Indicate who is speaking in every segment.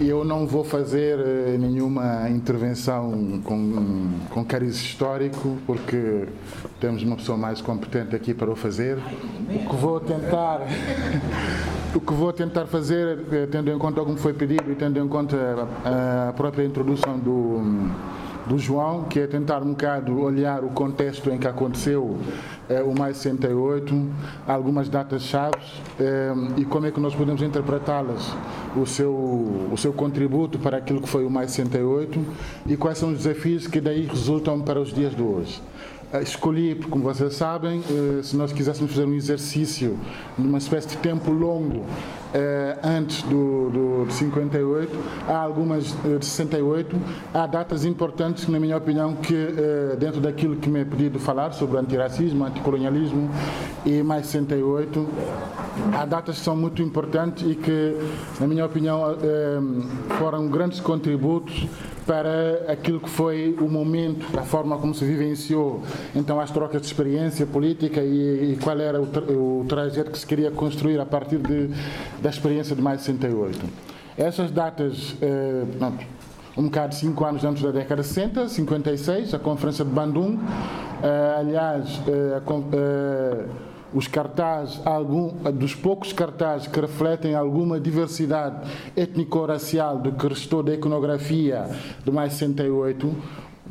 Speaker 1: Eu não vou fazer eh, nenhuma intervenção com, com cariz histórico, porque temos uma pessoa mais competente aqui para o fazer. O que vou tentar, o que vou tentar fazer, eh, tendo em conta como foi pedido e tendo em conta a própria introdução do do João, que é tentar um bocado olhar o contexto em que aconteceu eh, o mais 68, algumas datas-chave eh, e como é que nós podemos interpretá-las, o seu, o seu contributo para aquilo que foi o mais 68 e quais são os desafios que daí resultam para os dias de hoje. Eh, escolhi, como vocês sabem, eh, se nós quiséssemos fazer um exercício numa espécie de tempo longo eh, antes do, do, de 58, há algumas de 68, há datas importantes, na minha opinião, que dentro daquilo que me é pedido falar sobre antiracismo, anticolonialismo e mais 68, há datas que são muito importantes e que, na minha opinião, foram grandes contributos para aquilo que foi o momento, a forma como se vivenciou então as trocas de experiência política e, e qual era o, tra o, trajeto que se queria construir a partir de, da experiência de mais de 68. Essas datas, eh, um bocado cinco anos antes da década de 60, 56, a Conferência de Bandung, eh, aliás, eh, a, os cartazes, algum, dos poucos cartazes que refletem alguma diversidade étnico-racial do que restou da iconografia do mais 68,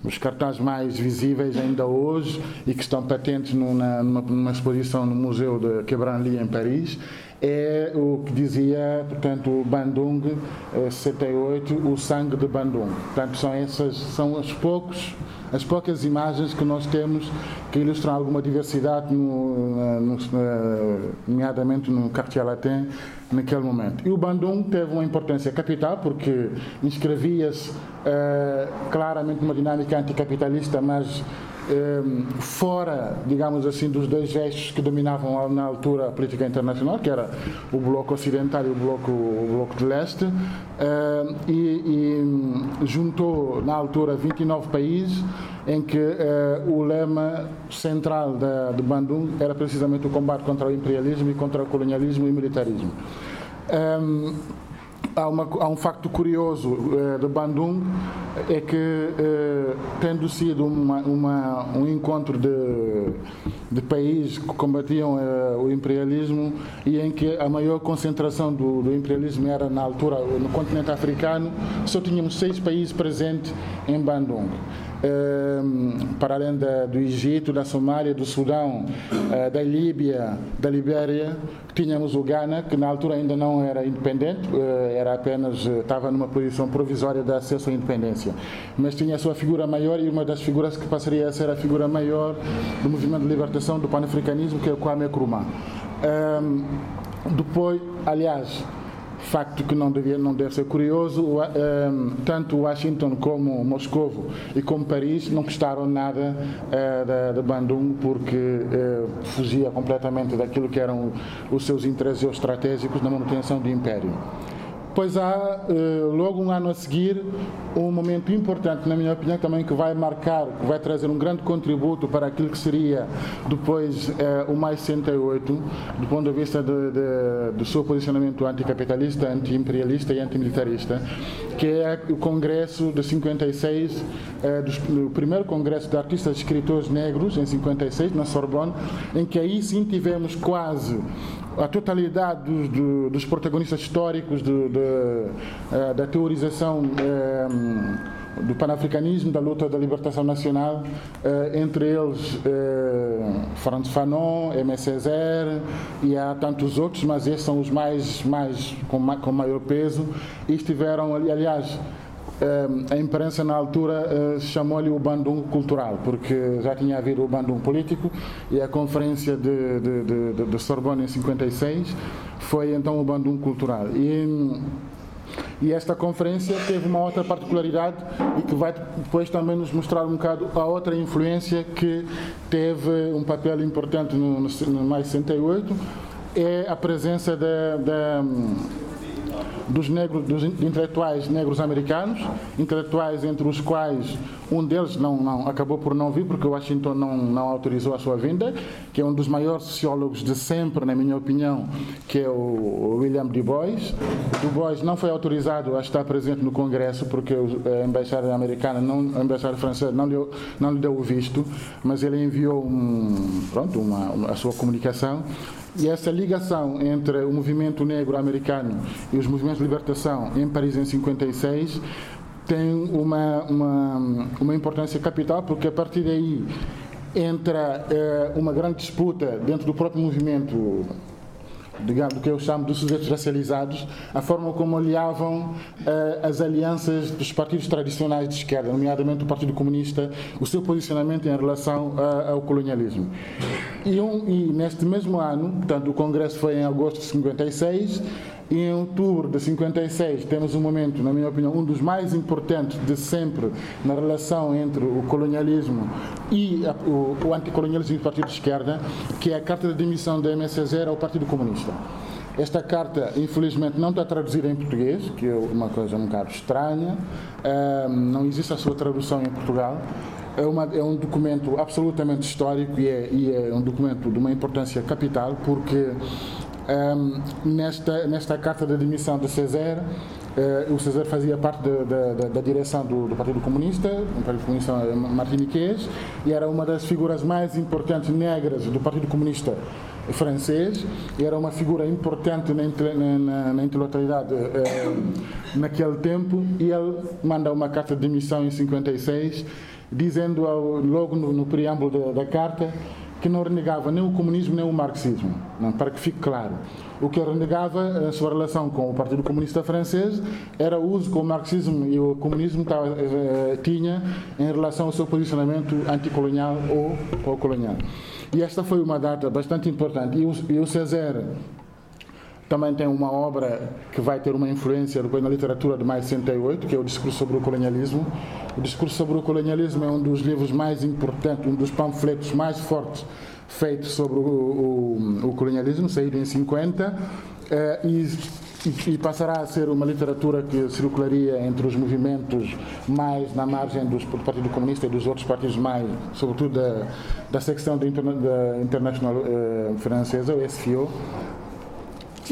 Speaker 1: os cartazes mais visíveis ainda hoje e que estão patentes numa, numa exposição no Museu de Quebranly em Paris, é o que dizia, portanto, Bandung 68, eh, o sangue de Bandung. Portanto, são essas, são os poucos as poucas imagens que nós temos que ilustram alguma diversidade, no, no, nomeadamente no Quartier Latin, naquele momento. E o Bandung teve uma importância capital, porque inscrevia-se uh, claramente numa dinâmica anticapitalista, mas fora, digamos assim, dos dois gestos que dominavam na altura a política internacional, que era o bloco ocidental e o bloco, o bloco de leste, ehm, e, e juntou na altura 29 países em que eh, o lema central da, de Bandung era precisamente o combate contra o imperialismo e contra o colonialismo e militarismo. Um, ehm, há, uma, há, um facto curioso uh, de Bandung, é que, uh, tendo sido uma, uma, um encontro de, de países que combatiam uh, o imperialismo e em que a maior concentração do, do, imperialismo era na altura no continente africano, só tínhamos seis países presentes em Bandung. Ehm, para além da, do Egito, da Somália, do Sudão, uh, da Líbia, da Libéria, tínhamos o Ghana, que na altura ainda não era independente, uh, era apenas, uh, estava numa posição provisória de acesso à independência, mas tinha a sua figura maior e uma das figuras que passaria a ser a figura maior do movimento de libertação do panafricanismo, que é o Kwame Nkrumah. Um, ehm, depois, aliás, facto que não, devia, não deve ser curioso, ehm, tanto Washington como Moscou e como Paris não gostaram nada uh, de, Bandung porque uh, fugia completamente daquilo que eram os seus interesses estratégicos na manutenção do império. Pois há, eh, logo um ano a seguir, um momento importante, na minha opinião, também que vai marcar, que vai trazer um grande contributo para aquilo que seria depois eh, o mais 68, do ponto de vista de, de, do seu posicionamento anticapitalista, anti-imperialista e antimilitarista, que é o Congresso de 56, eh, do, o primeiro Congresso de Artistas e Escritores Negros, em 56, na Sorbonne, em que aí sim tivemos quase a totalidade dos, dos, protagonistas históricos de, de, eh, da teorização eh, do panafricanismo, da luta da libertação nacional, eh, entre eles Franz Fanon, M. Césaire e há tantos outros, mas esses são os mais, mais com, com maior peso e estiveram, aliás, a imprensa na altura eh, chamou-lhe o bandung cultural, porque já tinha havido o bandung político e a conferência de, de, de, de Sorbonne em 56 foi então o bandung cultural. E, e esta conferência teve uma outra particularidade e que vai depois também nos mostrar um bocado a outra influência que teve um papel importante no, no, no mais 68, é a presença da dos, negros, dos intelectuais negros americanos, intelectuais entre os quais um deles não, não, acabou por não vir porque Washington não, não autorizou a sua vinda, que é um dos maiores sociólogos de sempre, na minha opinião, que é o William Du Bois. Du Bois não foi autorizado a estar presente no Congresso porque a embaixada americana, não, a embaixada francesa não lhe, não lhe deu o visto, mas ele enviou um, pronto, uma, a sua comunicação e essa ligação entre o movimento negro americano e os movimentos de libertação em Paris em 56 tem uma, uma, uma importância capital, porque a partir daí entra eh, uma grande disputa dentro do próprio movimento digamos, do que eu chamo de sujeitos racializados, a forma como aliavam uh, as alianças dos partidos tradicionais de esquerda, nomeadamente o Partido Comunista, o seu posicionamento em relação uh, ao colonialismo. E, um, e, neste mesmo ano, portanto, o Congresso foi em agosto de 56, e em outubro de 56 temos um momento, na minha opinião, um dos mais importantes de sempre na relação entre o colonialismo e a, o, o anticolonialismo do Partido de Esquerda, que é a carta de demissão da MSZ ao Partido Comunista. Esta carta, infelizmente, não está traduzida em português, que é uma coisa um bocado estranha, não existe a sua tradução em Portugal. É, uma, é, um documento absolutamente histórico e é, e é, um documento de uma importância capital, porque um, nesta, nesta carta de admissão de César, uh, o César fazia parte de, de, de, da direção do, do, Partido Comunista, o Partido Comunista martiniquês, e era uma das figuras mais importantes negras do Partido Comunista francês, e era uma figura importante na, na, na intelectualidade uh, naquele tempo, e ele manda uma carta de demissão em 56, dizendo ao, logo no, no preâmbulo da, da carta que não renegava nem o comunismo nem o marxismo, não, para que fique claro. O que renegava a sua relação com o Partido Comunista Francês era o uso que o marxismo e o comunismo tava, eh, tinha em relação ao seu posicionamento anticolonial ou colonial. E esta foi uma data bastante importante. E o César também tem uma obra que vai ter uma influência depois na literatura de mais 68, que é o Discurso sobre o Colonialismo. O Discurso sobre o Colonialismo é um dos livros mais importantes, um dos panfletos mais fortes feitos sobre o, o, o colonialismo, saído em 50, eh, e, e, passará a ser uma literatura que circularia entre os movimentos mais na margem dos, do Partido Comunista e dos outros partidos mais, sobretudo da, da secção da, Interna, da Internacional eh, Francesa, o SFIO,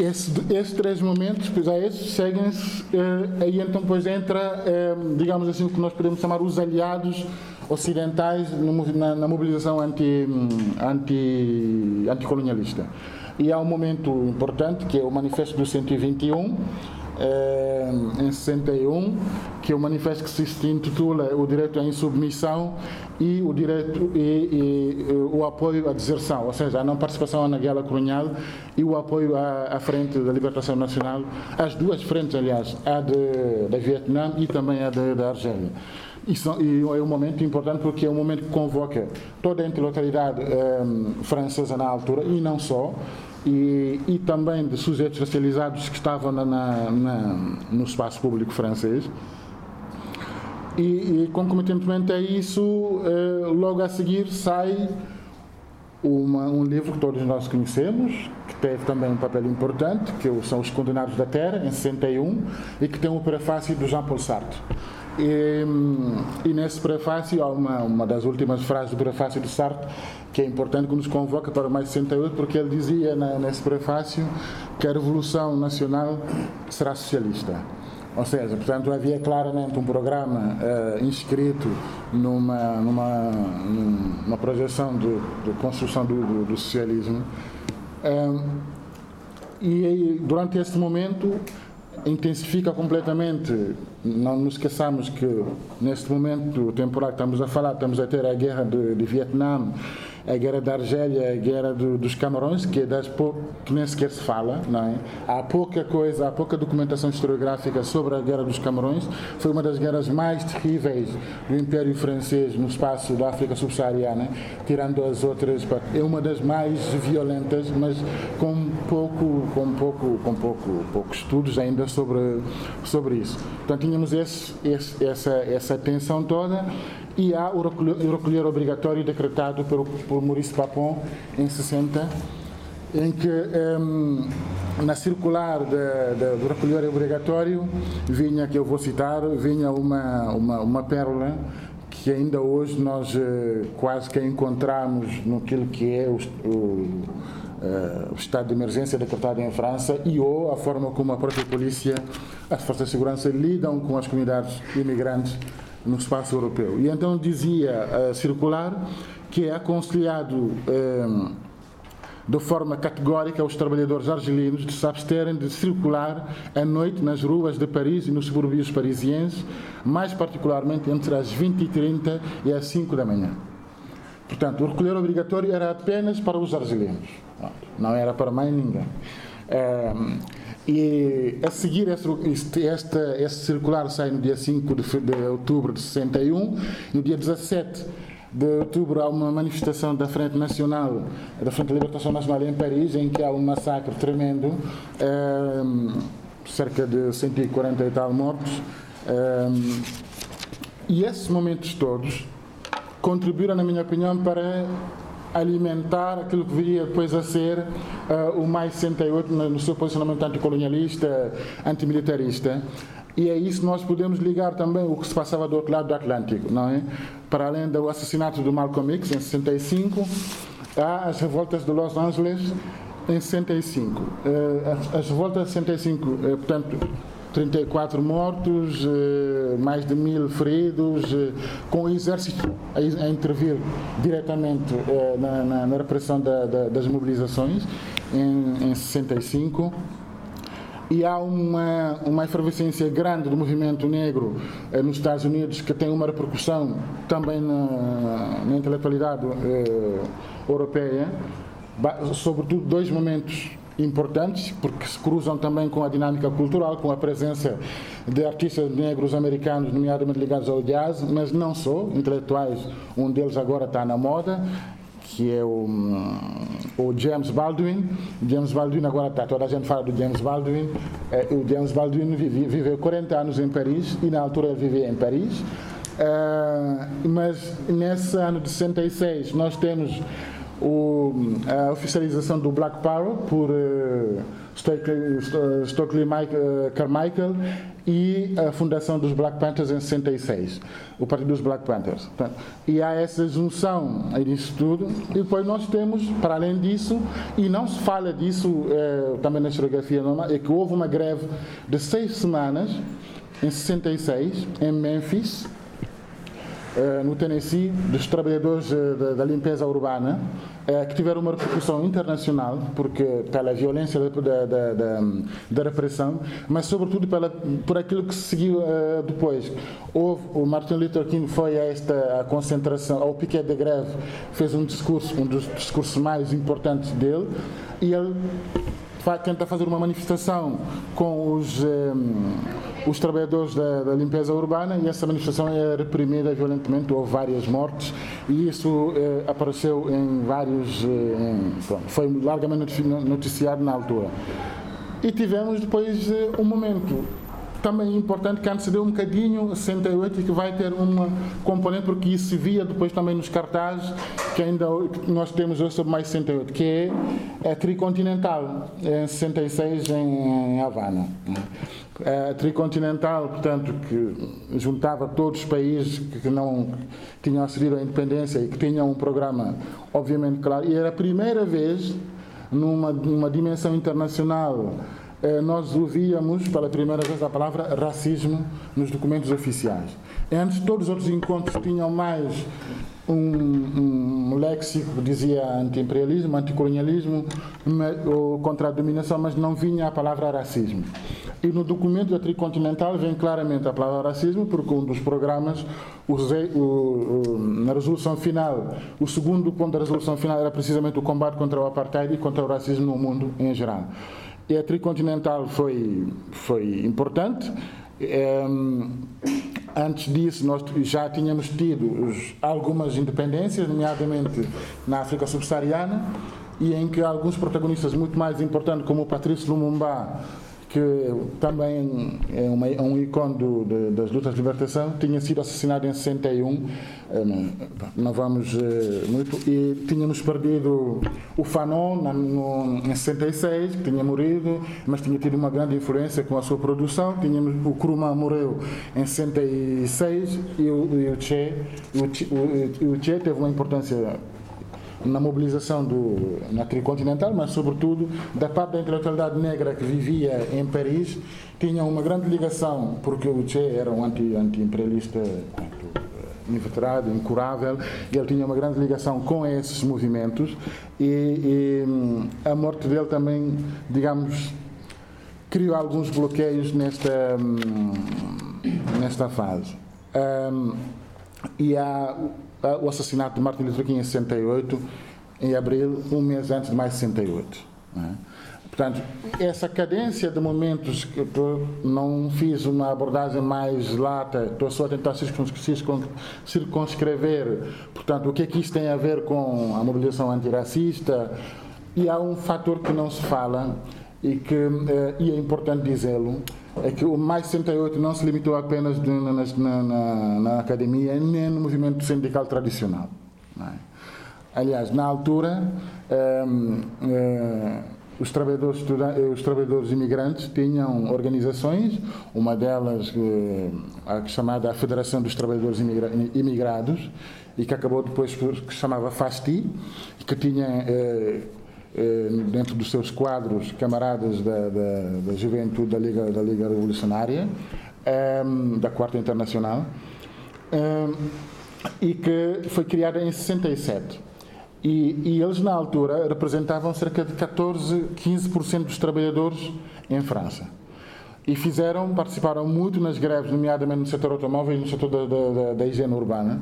Speaker 1: esse, esses três momentos, pois há esses, seguem-se, eh, aí então depois entra, eh, digamos assim, o que nós podemos chamar os aliados ocidentais no, na, na, mobilização anti, anti, anticolonialista. E há um momento importante, que é o Manifesto do 121, eh, em 61, que é o manifesto que se intitula O Direito à Insubmissão e o direito e, e, o apoio à deserção, ou seja, a não participação na guerra colonial e o apoio à, à frente da libertação nacional, as duas frentes, aliás, a de, da Vietnã e também a de, da Argélia. E, são, e, é um momento importante porque é um momento que convoca toda a intelectualidade eh, francesa na altura e não só, e, e também de sujeitos racializados que estavam na, na, na, no espaço público francês. E, e concomitantemente a isso, eh, logo a seguir sai uma, um livro que todos nós conhecemos, que teve também um papel importante, que são Os Condenados da Terra, em 61, e que tem o prefácio do Jean-Paul Sartre. E, e, nesse prefácio, há uma, uma das últimas frases do prefácio de Sartre que é importante, que nos convoca para mais 68, porque ele dizia na, nesse prefácio que a Revolução Nacional será socialista. Ou seja, portanto, havia claramente um programa uh, inscrito numa, numa, numa projeção de, de construção do, do, do socialismo. Um, e durante esse momento intensifica completamente. Não nos esqueçamos que neste momento temporal que estamos a falar, estamos a ter a guerra de, de Vietnã, a guerra da Argélia, a guerra do, dos Camarões, que, é das pou... que nem sequer se fala, não é? Há pouca coisa, há pouca documentação historiográfica sobre a guerra dos Camarões. Foi uma das guerras mais terríveis do Império Francês no espaço da África subsaariana, tirando as outras. É uma das mais violentas, mas com pouco, com pouco, com pouco, poucos estudos ainda sobre sobre isso. Portanto, tínhamos esse, esse, essa essa tensão toda e há o recolher obrigatório decretado por, por Maurice Papon em 60 em que um, na circular do recolher obrigatório vinha, que eu vou citar, vinha uma, uma, uma pérola que ainda hoje nós uh, quase que encontramos no que é o, o, uh, o, estado de emergência decretado em França e ou a forma como a própria polícia, as forças de segurança lidam com as comunidades imigrantes no espaço europeu. E então dizia uh, circular que é aconselhado de forma categórica aos trabalhadores argelinos de se absterem de circular à noite nas ruas de Paris e nos subúrbios parisienses, mais particularmente entre as 20h30 e as 5 da manhã. Portanto, o recolher obrigatório era apenas para os argelinos, não era para mais ninguém. E a seguir, este, este, este circular sai no dia 5 de, de outubro de 61, no dia 17 de outubro há uma manifestação da Frente Nacional, da Frente de Libertação Nacional em Paris, em que há um massacre tremendo, ehm, cerca de 140 e tal mortos. Ehm, e esses momentos todos contribuíram, na minha opinião, para alimentar aquilo que viria depois a ser uh, o mais 68 no seu posicionamento anticolonialista, antimilitarista. E é isso nós podemos ligar também o que se passava do outro lado do Atlântico, não é? Para além do assassinato do Malcolm X em 65, há as revoltas de Los Angeles em 65. Eh, as revoltas de 65, eh, portanto, 34 mortos, eh, mais de mil feridos, com o exército a intervir diretamente na, na, na repressão da, da, das mobilizações em, em 65 e há uma, uma efervescência grande do movimento negro eh, nos Estados Unidos que tem uma repercussão também na, na intelectualidade eh, europeia, sobretudo dois momentos importantes, porque se cruzam também com a dinâmica cultural, com a presença de artistas negros americanos, nomeadamente ligados ao jazz, mas não só, intelectuais, um deles agora está na moda, que é o, o James Baldwin. James Baldwin agora está, toda a gente fala do James Baldwin. É, o James Baldwin vive, viveu 40 anos em Paris e na altura ele vivia em Paris. Uh, mas nesse ano de 66 nós temos o, a oficialização do Black Power por uh, Stokely, Stokely Carmichael e a fundação dos Black Panthers em 66, o Partido dos Black Panthers. E há essa junção nisso tudo, e depois nós temos, para além disso, e não se fala disso eh, também na historiografia normal, é que houve uma greve de seis semanas, em 66, em Memphis, eh, no Tennessee, dos trabalhadores eh, da, limpeza urbana, eh, que tiveram uma repercussão internacional, porque pela violência da, da, repressão, mas sobretudo pela, por aquilo que se seguiu depois. Houve, o Martin Luther King foi a esta concentração, ao piquete de greve, fez um discurso, um dos discursos mais importantes dele, e ele tenta fazer uma manifestação com os, os trabalhadores da, da, limpeza urbana e essa manifestação é reprimida violentamente, houve várias mortes e isso eh, apareceu em vários. Eh, em, foi largamente noticiado na altura. E tivemos depois eh, um momento também importante que antecedeu um bocadinho 68 e que vai ter uma componente, porque isso se via depois também nos cartazes que ainda nós temos hoje sobre mais 68, que é a Tricontinental, em 66 em Havana. A Tricontinental, portanto, que juntava todos os países que não tinham acedido à independência e que tinham um programa, obviamente, claro, e era a primeira vez numa, numa dimensão internacional eh, nós ouvíamos pela primeira vez a palavra racismo nos documentos oficiais. Antes, todos os outros encontros tinham mais um, um léxico dizia anti-imperialismo, anticolonialismo contra a dominação, mas não vinha a palavra racismo. E no documento da Tricontinental vem claramente a palavra racismo, porque um dos programas, o, o, na resolução final, o segundo ponto da resolução final era precisamente o combate contra o apartheid e contra o racismo no mundo em geral. E a Tricontinental foi, foi importante. Um, antes disso, nós já tínhamos tido algumas independências, nomeadamente na África subsaariana, e em que alguns protagonistas muito mais importantes, como o Patrício Lumumba, que também é, uma, é um ícone do, de, das lutas de libertação, tinha sido assassinado em 61, eh, não vamos eh, muito, e tínhamos perdido o Fanon na, no, em 66, que tinha morrido, mas tinha tido uma grande influência com a sua produção, tínhamos o Krumah morreu em 66 e o, e o Che, o, o, o Che teve uma importância na mobilização do, na tricontinental, mas sobretudo da parte da intelectualidade negra que vivia em Paris, tinha uma grande ligação, porque o Che era um anti-imperialista anti inveterado, incurável, e ele tinha uma grande ligação com esses movimentos e, e hum, a morte dele também, digamos, criou alguns bloqueios nesta, hum, nesta fase. Um, e há o assassinato de Martin Luther King em 68, em abril, um mês antes de mais 68. É? Portanto, essa cadência de momentos que eu não fiz uma abordagem mais lata, estou só a tentar circunscrever, portanto, o que é que isso tem a ver com a mobilização antirracista, e há um fator que não se fala e que eh, e é importante dizê-lo, é que o Mais 68 não se limitou apenas na, na, na, na academia nem no movimento sindical tradicional. É? Aliás, na altura, ehm, eh, os, trabalhadores os trabalhadores imigrantes tinham organizações, uma delas eh, a chamada Federação dos Trabalhadores Imigrados, e que acabou depois que se chamava FASTI, que tinha eh, eh, dentro dos seus quadros camaradas da, da, da juventude da Liga, da Liga Revolucionária, ehm, da Quarta Internacional, ehm, e que foi criada em 67. E, e, eles, na altura, representavam cerca de 14, 15% dos trabalhadores em França. E fizeram, participaram muito nas greves, nomeadamente no setor automóvel e no setor da, da, da higiene urbana,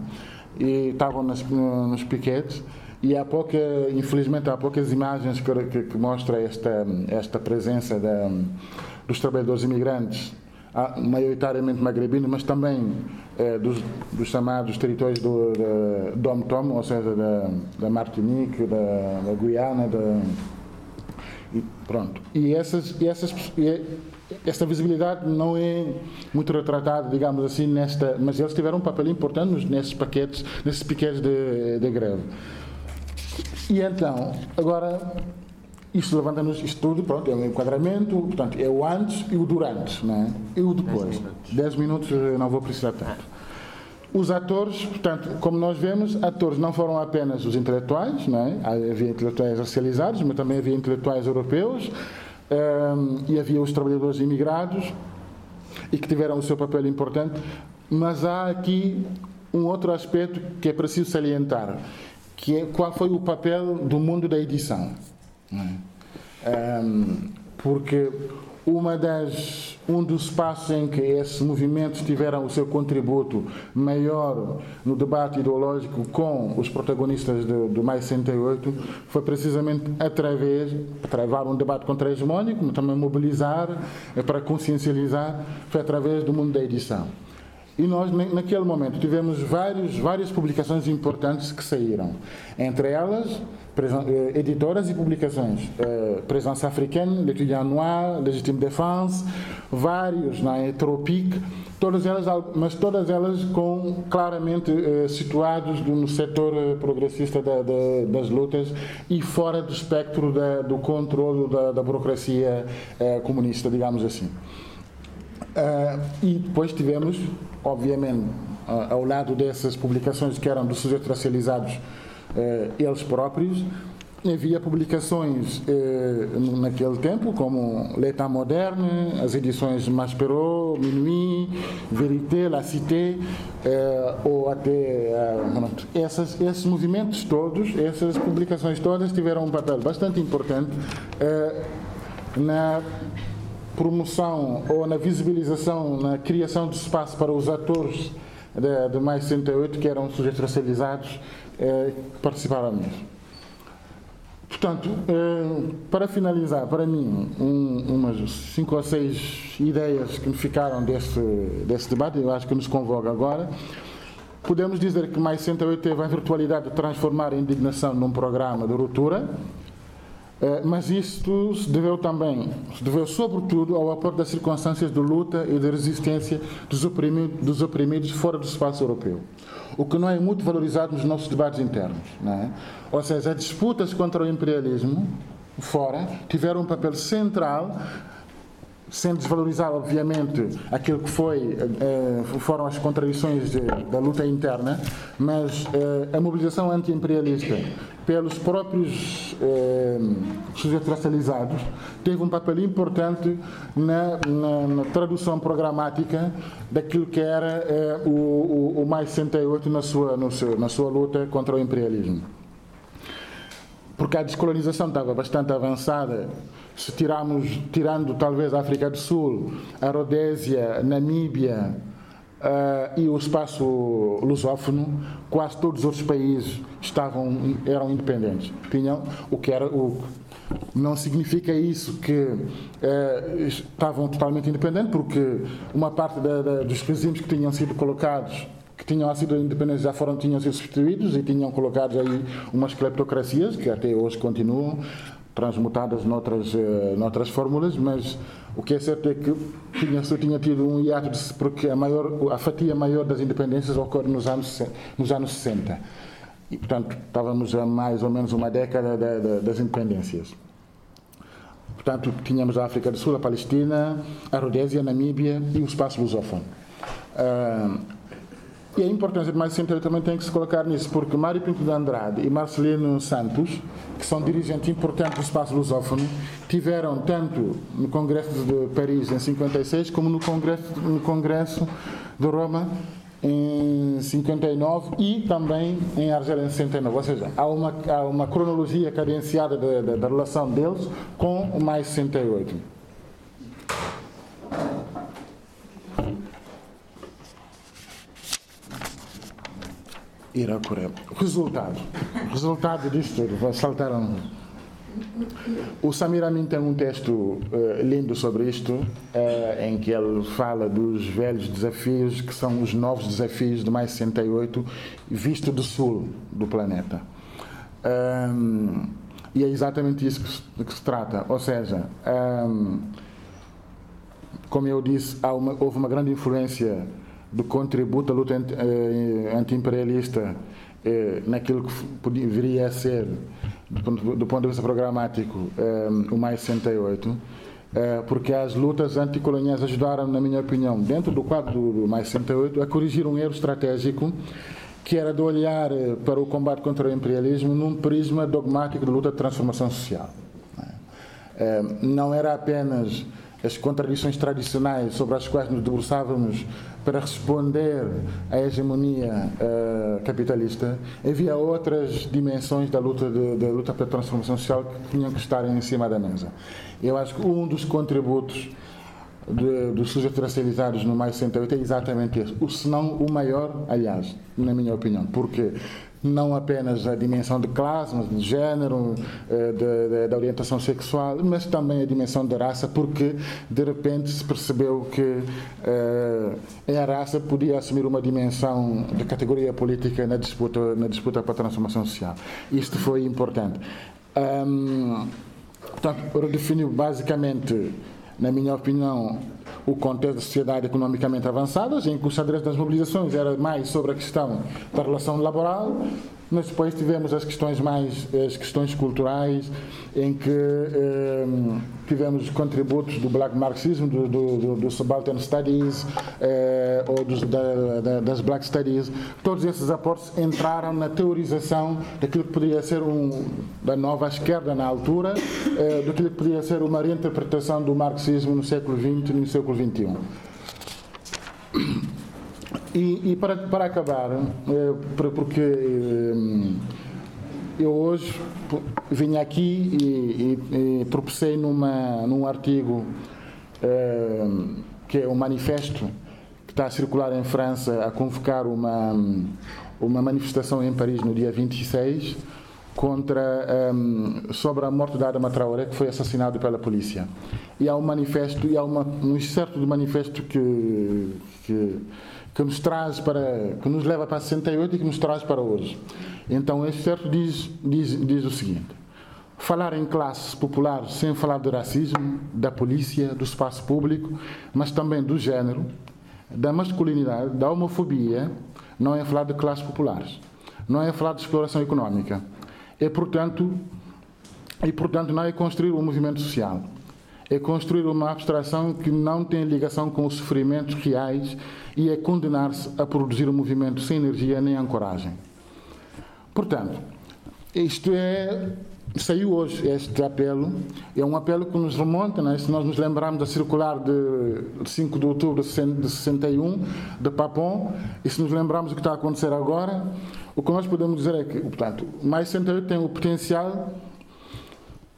Speaker 1: e estavam nas, nos piquetes e há pouca, infelizmente, há poucas imagens que, que, que mostram esta, esta presença da, dos trabalhadores imigrantes, maioritariamente magrebinos, mas também eh, dos, dos, chamados territórios do Dom-Tom, ou seja, da, da Martinique, da, da Guiana, da, e pronto. E essas, e essas e esta visibilidade não é muito retratada, digamos assim, nesta, mas eles tiveram um papel importante nesses paquetes, nesses piquetes de, de greve. E então, agora, isto levanta-nos, isto tudo, pronto, é um enquadramento, portanto, é o antes e o durante, não é? E o depois. 10 minutos. minutos não vou precisar tanto. Os atores, portanto, como nós vemos, atores não foram apenas os intelectuais, não é? havia intelectuais racializados, mas também havia intelectuais europeus um, e havia os trabalhadores imigrados e que tiveram o seu papel importante, mas há aqui um outro aspecto que é preciso salientar que é qual foi o papel do mundo da edição. É? Um, porque uma das, um dos espaços em que esses movimentos tiveram o seu contributo maior no debate ideológico com os protagonistas do, do Mais 68 foi precisamente através, travar um debate contra-hegemónico, também mobilizar eh, para consciencializar, foi através do mundo da edição. E nós, naquele momento, tivemos vários, várias publicações importantes que saíram. Entre elas, eh, editoras e publicações. Eh, Presença Africaine, L'Étudiant Noir, Legitime Défense, vários, na é? Todas elas, mas todas elas com, claramente eh, situados no setor progressista da, da, das lutas e fora do espectro da, do controle da, burocracia comunista, digamos assim. Uh, e depois tivemos, obviamente, uh, ao lado dessas publicações que eram dos sujeitos racializados, uh, eles próprios, havia publicações naquele tempo, como L'État Moderne, as edições Masperot, Minuit, Vérité, La Cité, ou até. essas, esses movimentos todos, essas publicações todas tiveram um papel bastante importante na promoção ou na visibilização, na criação de espaço para os atores de, de Mais 68, que eram sujeitos racializados, eh, participaram nisso. Portanto, eh, para finalizar, para mim, um, umas cinco ou seis ideias que me ficaram desse, desse debate, eu acho que nos convoca agora. Podemos dizer que Mais 68 teve a virtualidade de transformar a indignação num programa de ruptura, mas isto se deveu também, se deveu sobretudo ao aporte das circunstâncias de luta e de resistência dos oprimidos, dos oprimidos fora do espaço europeu. O que não é muito valorizado nos nossos debates internos. É? Ou seja, as disputas contra o imperialismo fora tiveram um papel central sem desvalorizar, obviamente, aquilo que foi, eh, foram as contradições de, da luta interna, mas eh, a mobilização anti-imperialista pelos próprios eh, sujeitos teve um papel importante na, na, na tradução programática daquilo que era eh, o, o, o, Mais 68 na sua, no seu, na sua luta contra o imperialismo. Porque a descolonização estava bastante avançada se tirarmos, tirando talvez a África do Sul, a Rodésia, Namíbia uh, e o espaço lusófono, quase todos os outros países estavam, eram independentes. Tinham o que era o não significa isso que uh, estavam totalmente independentes, porque uma parte da, da, dos regimes que tinham sido colocados que tinham sido independentes já foram tinham sido substituídos e tinham colocado aí umas cleptocracias que até hoje continuam transmutadas noutras, uh, noutras fórmulas, mas o que é certo é que tinha, tinha tido um hiato, de, porque a, maior, a fatia maior das independências ocorre nos anos, nos anos 60. E, portanto, estávamos a mais ou menos uma década da, da, das independências. Portanto, tínhamos a África do Sul, a Palestina, a Rodésia, a Namíbia e o espaço lusófono. Uh, e a importância de mais centro também tem que se colocar nisso, porque Mário Pinto de Andrade e Marcelino Santos, que são dirigentes importantes do espaço lusófono, tiveram tanto no Congresso de Paris em 56 como no Congresso, no Congresso de Roma em 59 e também em Argélia em 69. Ou seja, há uma, há uma cronologia cadenciada da, da, da relação deles com o mais 68. Ir à Coreia. Resultado. Resultado disto tudo. Saltaram. O Samir Amin tem um texto uh, lindo sobre isto, uh, em que ele fala dos velhos desafios, que são os novos desafios de mais 68, visto do sul do planeta. Um, e é exatamente isso que se, que se trata. Ou seja, um, como eu disse, uma, houve uma grande influência do contributo da luta eh, anti-imperialista eh, naquilo que poderia ser, do ponto, do ponto de vista programático, eh, o mais 68, porque as lutas anticoloniais ajudaram, na minha opinião, dentro do quadro do mais 68, a corrigir um erro estratégico que era de olhar para o combate contra o imperialismo num prisma dogmático de luta de transformação social. Não era apenas as contradições tradicionais sobre as quais nos debruçávamos para responder à hegemonia uh, capitalista, havia outras dimensões da luta, de, da luta pela transformação social que tinham que estar em cima da mesa. Eu acho que um dos contributos dos sujeitos racializados no mais 68 é exatamente esse, o se não o maior, aliás, na minha opinião, porque não apenas a dimensão de classe, mas de género, eh, da orientação sexual, mas também a dimensão da raça, porque de repente se percebeu que eh, a raça podia assumir uma dimensão de categoria política na disputa, na disputa para a transformação social. Isto foi importante. Um, portanto, redefiniu basicamente, na minha opinião, o contexto da sociedade economicamente avançada, em que o xadrez das mobilizações era mais sobre a questão da relação laboral, mas depois tivemos as questões mais as questões culturais em que eh, tivemos contributos do black marxismo do, do, do subaltern studies eh, ou dos, da, da, das black studies. Todos esses aportes entraram na teorização daquilo que poderia ser um, da nova esquerda na altura eh, daquilo que poderia ser uma reinterpretação do marxismo no século XX e no século XXI e, e para, para acabar, eh, porque eh, eu hoje vim aqui e, e, e propusei numa, num artigo eh, que é um manifesto que está a circular em França a convocar uma, uma manifestação em Paris no dia 26 contra um, sobre a morte da Adama Traoré que foi assassinado pela polícia. E há um manifesto e há uma, um excerto do manifesto que, que que nos traz para, que nos leva para 68 e que nos traz para hoje. Então, esse certo diz, diz, diz o seguinte: falar em classes populares sem falar do racismo, da polícia, do espaço público, mas também do género, da masculinidade, da homofobia, não é falar de classes populares, não é falar de exploração económica. É, portanto, e, portanto, não é construir um movimento social. É construir uma abstração que não tem ligação com os sofrimentos reais e é condenar-se a produzir um movimento sem energia nem ancoragem. Portanto, isto é saiu hoje este apelo. É um apelo que nos remonta, né? se nós nos lembrarmos da circular de 5 de outubro de 61, de Papon, e se nos lembrarmos do que está a acontecer agora, o que nós podemos dizer é que, portanto, mais 68 tem o potencial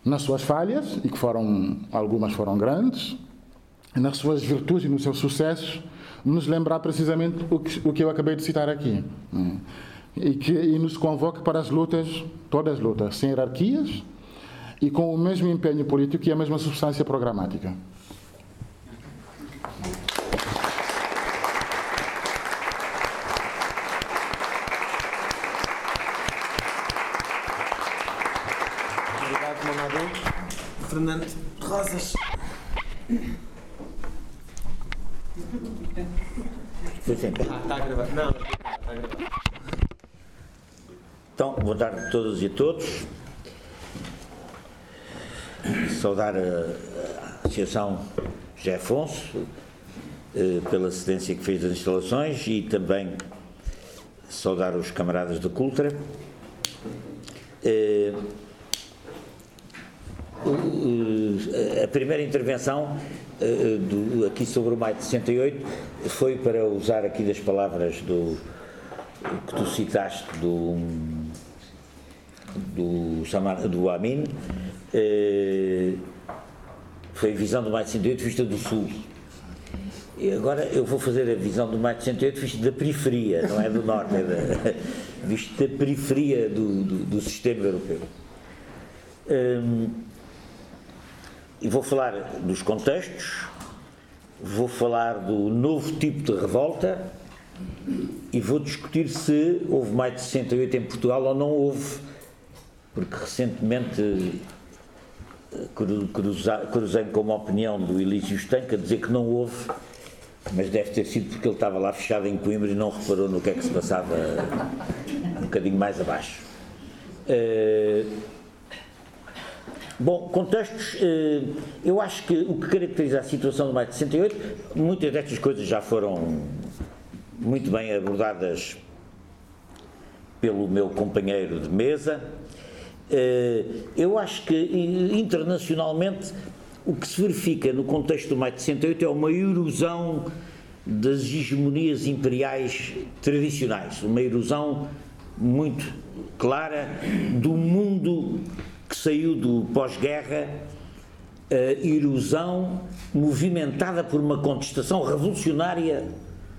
Speaker 1: nas suas falhas, e que foram, algumas foram grandes, nas suas virtudes e nos seus sucessos, nos lembrar precisamente o que, o que eu acabei de citar aqui. Né? E que e nos convoque para as lutas, todas as lutas, sem hierarquias e com o mesmo empenho político e a mesma substância programática.
Speaker 2: Fernando Rosas.
Speaker 3: Foi sempre.
Speaker 2: Ah, está a gravar. Não, está a gravar.
Speaker 3: Então, boa tarde a todas e a todos. Saudar a, Associação José Afonso eh, pela cedência que fez das instalações e também saudar os camaradas da Cultra. Eh, a primeira intervenção do, aqui sobre o maio de 68 foi para usar aqui das palavras do que tu citaste do do, do Amin uh, foi a visão do maio de 68 vista do sul. E agora eu vou fazer a visão do maio de 68 vista da periferia, não é do norte é da, vista da periferia do, do, do sistema europeu. Um, e vou falar dos contextos, vou falar do novo tipo de revolta e vou discutir se houve mais de 68 em Portugal ou não houve, porque recentemente eh, cruzei-me com uma opinião do Elísio Estanca dizer que não houve, mas deve ter sido porque ele estava lá fechado em Coimbra e não reparou no que é que se passava um bocadinho mais abaixo. Uh, Bom, contextos, eh, eu acho que o que caracteriza a situação do maio de 68, muitas destas coisas já foram muito bem abordadas pelo meu companheiro de mesa. Eh, eu acho que internacionalmente o que se verifica no contexto do maio de 68 é uma erosão das hegemonias imperiais tradicionais, uma erosão muito clara do mundo que saiu do pós-guerra, a erosão movimentada por uma contestação revolucionária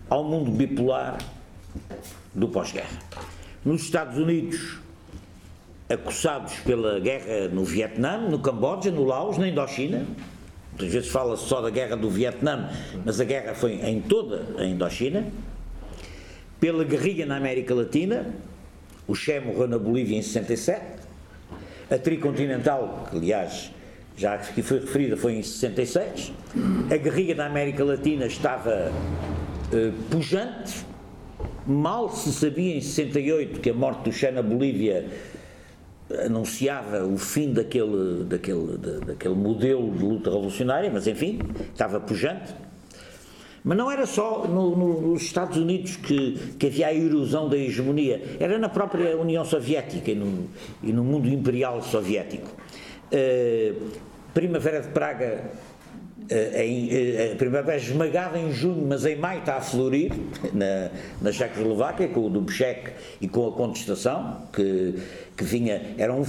Speaker 3: ao mundo bipolar do pós-guerra. Nos Estados Unidos, acossados pela guerra no Vietnã, no Camboja, no Laos, na Indochina, muitas vezes fala-se só da guerra do Vietnã, mas a guerra foi em toda a Indochina, pela guerrilha na América Latina, o Che morreu na Bolívia em 67, a tricontinental, que aliás já que foi referida foi em 66, a guerrilha da América Latina estava uh, pujante, mal se sabia em 68 que a morte do Che na Bolívia anunciava o fim daquele, daquele, daquele modelo de luta revolucionária, mas enfim, estava pujante. Mas não era só no, no, nos Estados Unidos que, que havia a erosão da hegemonia, era na própria União Soviética e no, e no mundo imperial soviético. Uh, Primavera de Praga em, uh, a primavera esmagada em junho, mas em maio está a florir na, na Checoslováquia, com o Dubček e com a contestação, que, que vinha, era um,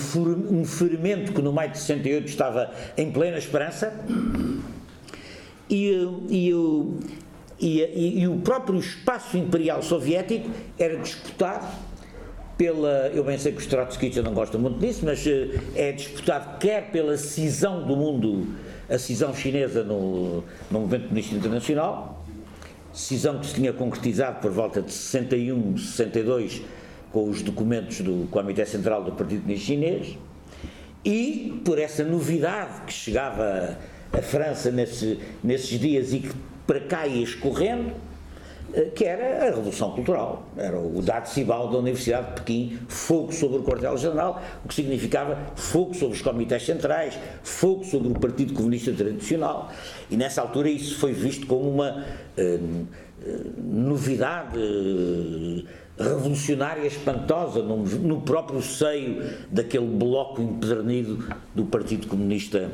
Speaker 3: um fermento que no maio de 68 estava em plena esperança. E, e, e, e, e o próprio espaço imperial soviético era disputado pela. Eu bem sei que os trotskistas não gostam muito disso, mas eh, é disputado quer pela cisão do mundo, a cisão chinesa no, no movimento comunista internacional, cisão que se tinha concretizado por volta de 61, 62, com os documentos do Comitê Central do Partido Comunista Chinês, e por essa novidade que chegava a França nesse, nesses dias e que para cá ia escorrendo, que era a Revolução Cultural. Era o dado cibal da Universidade de Pequim, fogo sobre o quartel-general, o que significava fogo sobre os comitês centrais, fogo sobre o Partido Comunista Tradicional. E nessa altura isso foi visto como uma uh, novidade uh, revolucionária espantosa no, no próprio seio daquele bloco empedernido do Partido Comunista eh,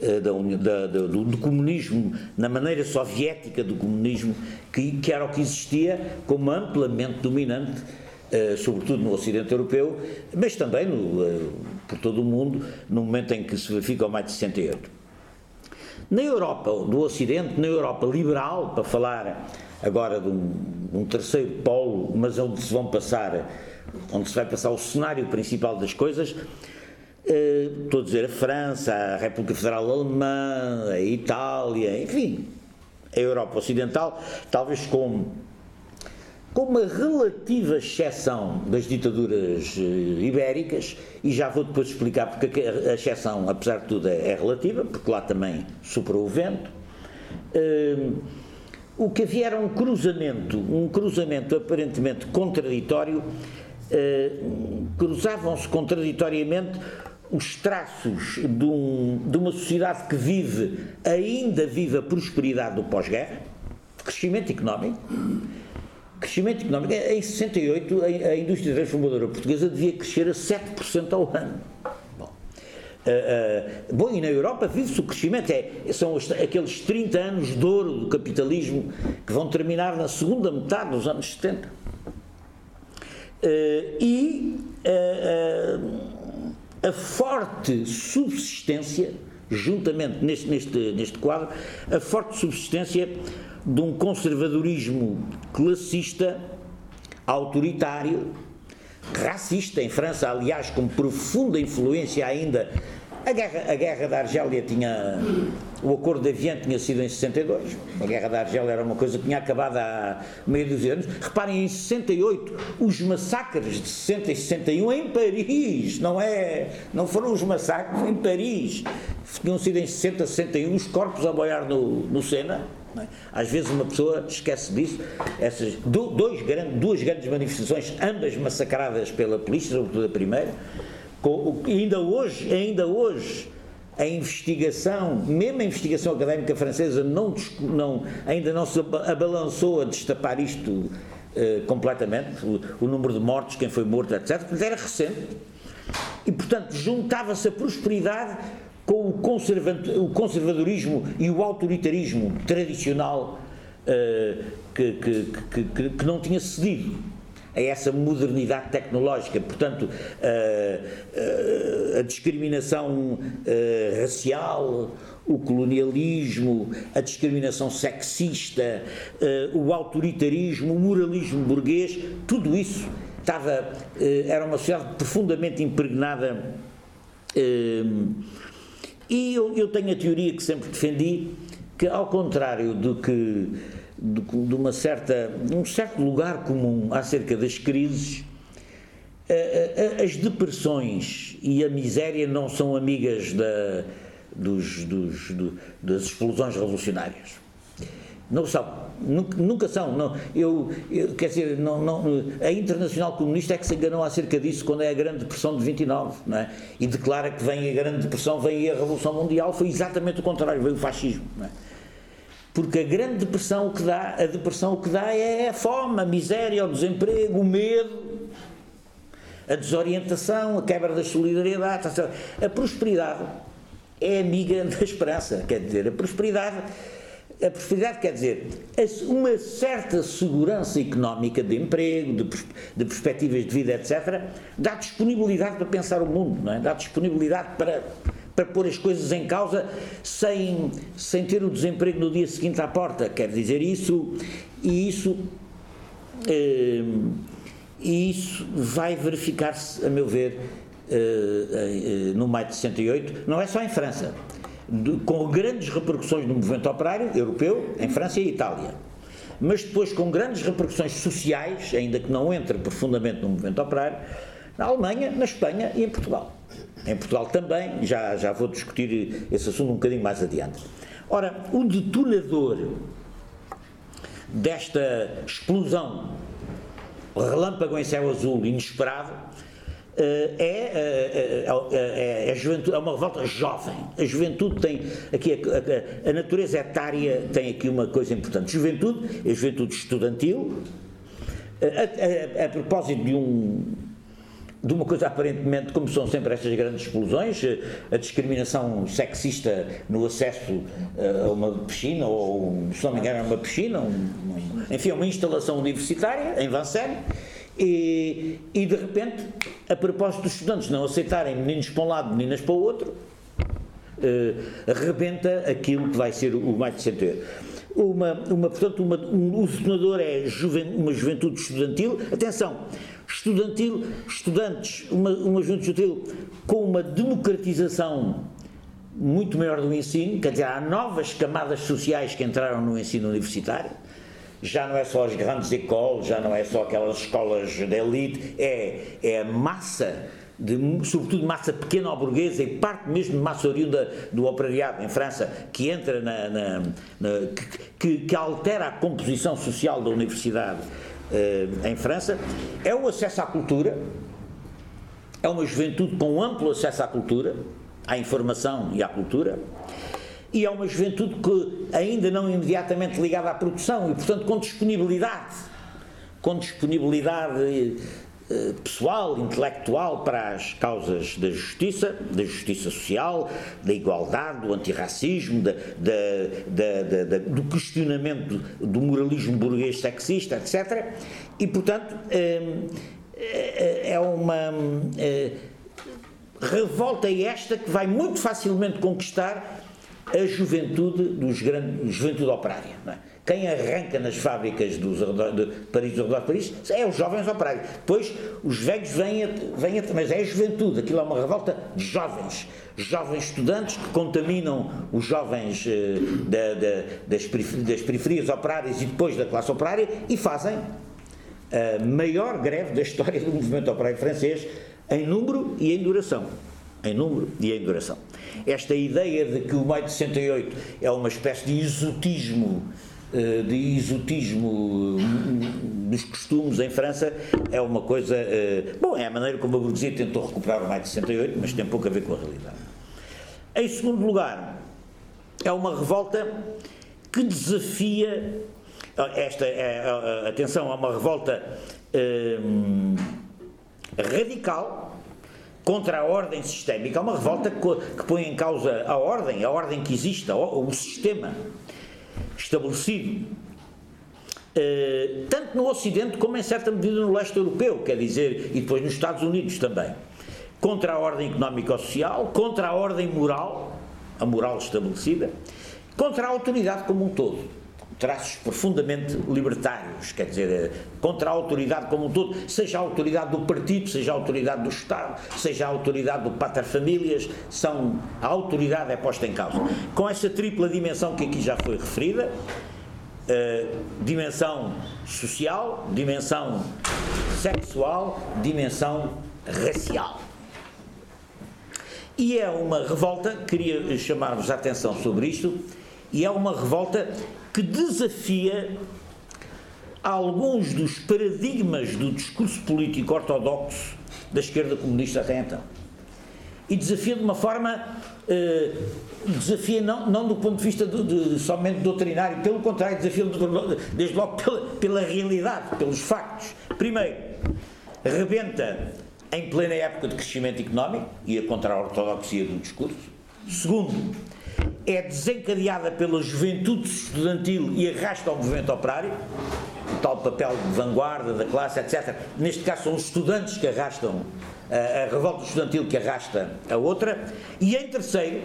Speaker 3: da, da, do, do, comunismo, na maneira soviética do comunismo, que, que era o que existia como amplamente dominante, uh, sobretudo no Ocidente Europeu, mas também no, uh, por todo o mundo, no momento em que se verifica o maio de 68. Na Europa do Ocidente, na Europa liberal, para falar agora de um, um terceiro polo, mas onde se vão passar, onde se vai passar o cenário principal das coisas, eh, estou a dizer a França, a República Federal Alemã, a Itália, enfim, a Europa Ocidental, talvez com, com uma relativa exceção das ditaduras uh, ibéricas, e já vou depois explicar porque a exceção, apesar de tudo, é, é relativa, porque lá também superou o vento. Uh, o que havia era um cruzamento, um cruzamento aparentemente contraditório, cruzavam-se contraditoriamente os traços de, um, de, uma sociedade que vive, ainda vive a prosperidade do pós-guerra, crescimento económico. Crescimento económico. Em 68, a, a indústria transformadora portuguesa devia crescer a 7% ao ano. Bom, uh, uh, bom, e na Europa vive-se o crescimento, é, são os, aqueles 30 anos de ouro do capitalismo que vão terminar na segunda metade dos anos 70. Uh, e a forte subsistência, juntamente neste, neste, neste quadro, a forte subsistência de um conservadorismo classista, autoritário, racista, em França, aliás, com profunda influência ainda a guerra, a guerra da Argélia tinha. O acordo de Avian tinha sido em 62. A guerra da Argélia era uma coisa que tinha acabado há meio dos anos. Reparem, em 68, os massacres de 60 e 61 em Paris, não é? Não foram os massacres em Paris. Tinham sido em 60, 61, os corpos a boiar no, no Sena. É? Às vezes uma pessoa esquece disso. Essas dois, duas grandes manifestações, ambas massacradas pela polícia, sobretudo a primeira ainda hoje, ainda hoje, a investigação, mesmo a investigação académica francesa, não, não, ainda não se abalançou a destapar isto uh, completamente, o, o, número de mortos, quem foi morto, etc. Mas era recente. E, portanto, juntava-se a prosperidade com o, o, conservadorismo e o autoritarismo tradicional uh, que, que, que, que não tinha cedido a essa modernidade tecnológica. Portanto, a, a, a discriminação a, racial, o colonialismo, a discriminação sexista, o autoritarismo, o moralismo burguês, tudo isso estava, era uma sociedade profundamente impregnada. E eu, eu tenho a teoria que sempre defendi, que ao contrário do que de, de uma certa, um certo lugar comum acerca das crises, as depressões e a miséria não são amigas da, dos, dos, do, das explosões revolucionárias. Não são, nunca, nunca são. Não, eu, eu, quer dizer, não, não, a Internacional Comunista é que se enganou acerca disso quando é a Grande Depressão de 29, não é? e declara que vem a Grande Depressão, vem a Revolução Mundial, foi exatamente o contrário, veio o fascismo. Não é? Porque a grande depressão o que dá, a depressão o que dá é a fome, a miséria, o desemprego, o medo, a desorientação, a quebra da solidariedade. A prosperidade é amiga da esperança, quer dizer, a prosperidade a prosperidade quer dizer uma certa segurança económica de emprego, de, de, perspectivas de vida, etc., dá disponibilidade para pensar o mundo, não é? dá disponibilidade para para pôr as coisas em causa sem, sem ter o desemprego no dia seguinte à porta. Quer dizer, isso, e isso, eh, isso vai verificar-se, a meu ver, eh, eh, no maio de 68, não é só em França, de, com grandes repercussões no movimento operário europeu, em França e Itália. Mas depois com grandes repercussões sociais, ainda que não entre profundamente no movimento operário, na Alemanha, na Espanha e em Portugal. Em Portugal também, já, já vou discutir esse assunto um bocadinho mais adiante. Ora, o detonador desta explosão, relâmpago em céu azul inesperado, eh, é, é, é, é, juventude, é uma revolta jovem. A juventude tem aqui a, a, a, natureza etária tem aqui uma coisa importante. Juventude é juventude estudantil. A, a propósito de um de uma coisa aparentemente, como são sempre estas grandes explosões, a discriminação sexista no acesso a uma piscina, ou se não me engano, é uma piscina, um, enfim, uma instalação universitária em Vincennes, e, e, de repente, a propósito dos estudantes não aceitarem meninos para um lado, meninas para o outro, uh, arrebenta aquilo que vai ser o, mais de centeio. Uma, uma, portanto, uma, um, o senador é juven, uma juventude estudantil. Atenção, estudantil, estudantes, uma, uma juventude estudantil com uma democratização muito maior do ensino, quer dizer, há novas camadas sociais que entraram no ensino universitário já não é só as grandes escolas, já não é só aquelas escolas de elite, é, é a massa, de, sobretudo massa pequena ou burguesa e parte mesmo de massa oriunda do operariado em França, que entra na. na, na que, que, altera a composição social da universidade em França, é o acesso à cultura, é uma juventude com amplo acesso à cultura, à informação e à cultura. E é uma juventude que ainda não imediatamente ligada à produção. E, portanto, com disponibilidade, com disponibilidade eh, pessoal, intelectual para as causas da justiça, da justiça social, da igualdade, do antirracismo, da, da, da, do questionamento do moralismo burguês sexista, etc. E, portanto, eh, eh, é uma revolta esta que vai muito facilmente conquistar a juventude dos grandes, juventude operária. É? Quem arranca nas fábricas dos, de Paris, do redor de Paris, é os jovens operários. Depois, os velhos vêm, a, vêm a, mas é a juventude, aquilo é uma revolta de jovens. Jovens estudantes que contaminam os jovens eh, da, da, das, das periferias operárias e depois da classe operária e fazem a maior greve da história do movimento operário francês em número e em duração em número e em duração. Esta ideia de que o maio de 68 é uma espécie de exotismo de exotismo hum, dos costumes em França é uma coisa. Eh, bom, é a maneira como a burguesia tentou recuperar o maio de 68, mas tem pouco a ver com a realidade. Em segundo lugar, é uma revolta que desafia. Esta, é, atenção, é uma revolta hum, radical contra a ordem sistémica, é uma revolta que põe em causa a ordem, a ordem que existe, o sistema estabelecido, eh, tanto no Ocidente como em certa medida no leste europeu, quer dizer, e depois nos Estados Unidos também, contra a ordem económico-social, contra a ordem moral, a moral estabelecida, contra a autoridade como um todo traços profundamente libertários, quer dizer, eh, contra a autoridade como um todo, seja a autoridade do partido, seja a autoridade do Estado, seja a autoridade do pater-famílias, são, a autoridade é posta em causa. Com essa tripla dimensão que aqui já foi referida, uh, dimensão social, dimensão sexual, dimensão racial. E é uma revolta, queria chamar-vos a atenção sobre isto, e é uma revolta que desafia alguns dos paradigmas do discurso político ortodoxo da esquerda comunista até então. E desafia de uma forma. Eh, desafia não, não do ponto de vista de, de, somente doutrinário, pelo contrário, desafia desde logo pela, pela realidade, pelos factos. Primeiro, rebenta em plena época de crescimento económico, e a contra a ortodoxia do discurso. Segundo, é desencadeada pela juventude estudantil e arrasta ao movimento operário, o tal papel de vanguarda da classe, etc. Neste caso são os estudantes que arrastam, a, a revolta estudantil que arrasta a outra. E em terceiro,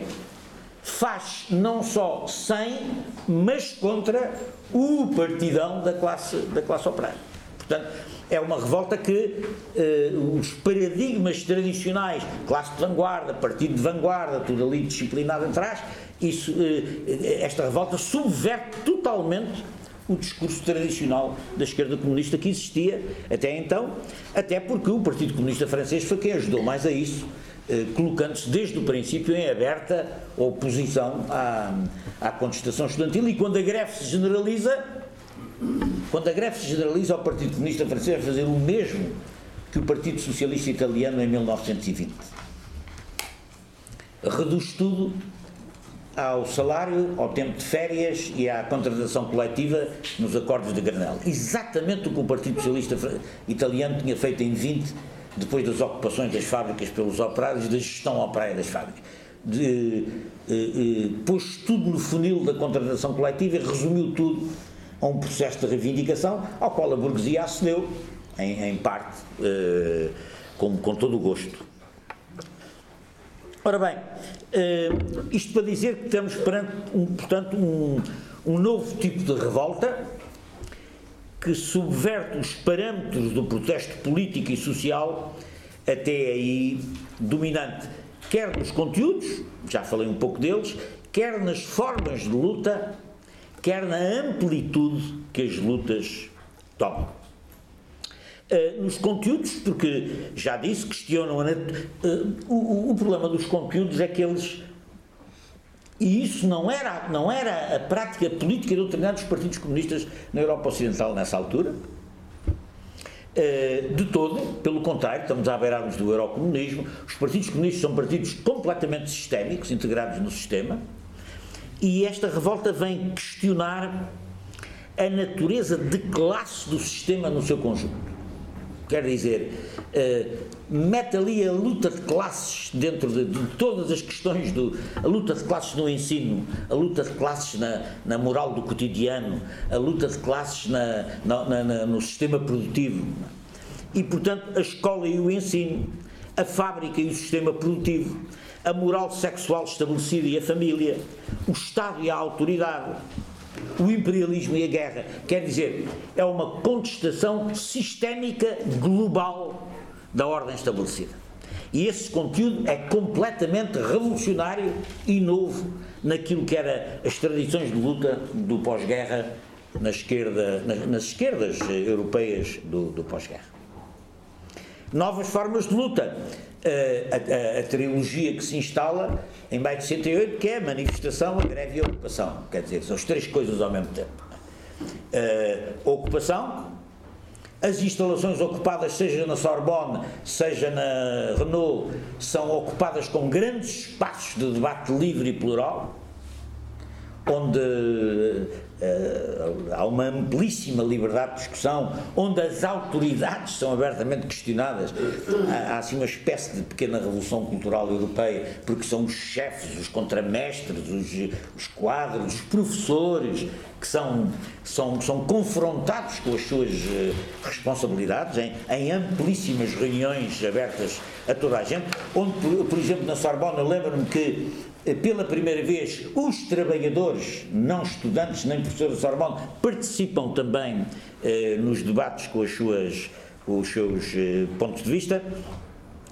Speaker 3: faz não só sem, mas contra o partidão da classe, da classe operária. Portanto, é uma revolta que eh, os paradigmas tradicionais, classe de vanguarda, partido de vanguarda, tudo ali disciplinado atrás, isso, eh, esta revolta subverte totalmente o discurso tradicional da esquerda comunista que existia até então, até porque o Partido Comunista Francês foi quem ajudou mais a isso, eh, colocando-se desde o princípio em aberta oposição à, à contestação estudantil e quando a greve se generaliza, quando a greve se generaliza, o Partido Comunista Francês vai fazer o mesmo que o Partido Socialista Italiano em 1920. Reduz tudo ao salário, ao tempo de férias e à contratação coletiva nos acordos de Granel. Exatamente o que o Partido Socialista Italiano tinha feito em 20, depois das ocupações das fábricas pelos operários, da gestão operária das fábricas. De, eh, eh, pôs tudo no funil da contratação coletiva e resumiu tudo a um processo de reivindicação ao qual a burguesia acedeu, em, em parte, eh, com, com todo o gosto. Ora bem, uh, isto para dizer que estamos perante, um, portanto, um, um novo tipo de revolta que subverte os parâmetros do protesto político e social até aí dominante, quer nos conteúdos, já falei um pouco deles, quer nas formas de luta, quer na amplitude que as lutas tomam. Uh, nos conteúdos, porque já disse, questionam a, uh, o, o, problema dos conteúdos é que eles e isso não era, não era a prática política doutrinada dos partidos comunistas na Europa Ocidental nessa altura, uh, de todo, pelo contrário, estamos a beirarmos do eurocomunismo, os partidos comunistas são partidos completamente sistémicos, integrados no sistema, e esta revolta vem questionar a natureza de classe do sistema no seu conjunto. Quer dizer, uh, mete ali a luta de classes dentro de, de, todas as questões do. a luta de classes no ensino, a luta de classes na, na moral do cotidiano, a luta de classes na, na, na, no sistema produtivo. E, portanto, a escola e o ensino, a fábrica e o sistema produtivo, a moral sexual estabelecida e a família, o Estado e a autoridade o imperialismo e a guerra. Quer dizer, é uma contestação sistémica global da ordem estabelecida. E esse conteúdo é completamente revolucionário e novo naquilo que era as tradições de luta do pós-guerra na esquerda, nas, nas, esquerdas europeias do, do pós-guerra. Novas formas de luta. A, a, a, trilogia que se instala em maio de 68, que é a manifestação, a greve e a ocupação. Quer dizer, são as três coisas ao mesmo tempo. a ocupação, as instalações ocupadas, seja na Sorbonne, seja na Renault, são ocupadas com grandes espaços de debate livre e plural, onde há uma amplíssima liberdade de discussão, onde as autoridades são abertamente questionadas. Há, há assim uma espécie de pequena revolução cultural europeia, porque são os chefes, os contramestres, os, os quadros, os professores que são, são, são confrontados com as suas uh, responsabilidades em, em, amplíssimas reuniões abertas a toda a gente, onde, por, por exemplo, na Sorbonne, lembro-me que eh, pela primeira vez, os trabalhadores, não estudantes nem professores da Sorbonne, participam também eh, nos debates com, as suas, com os seus eh, pontos de vista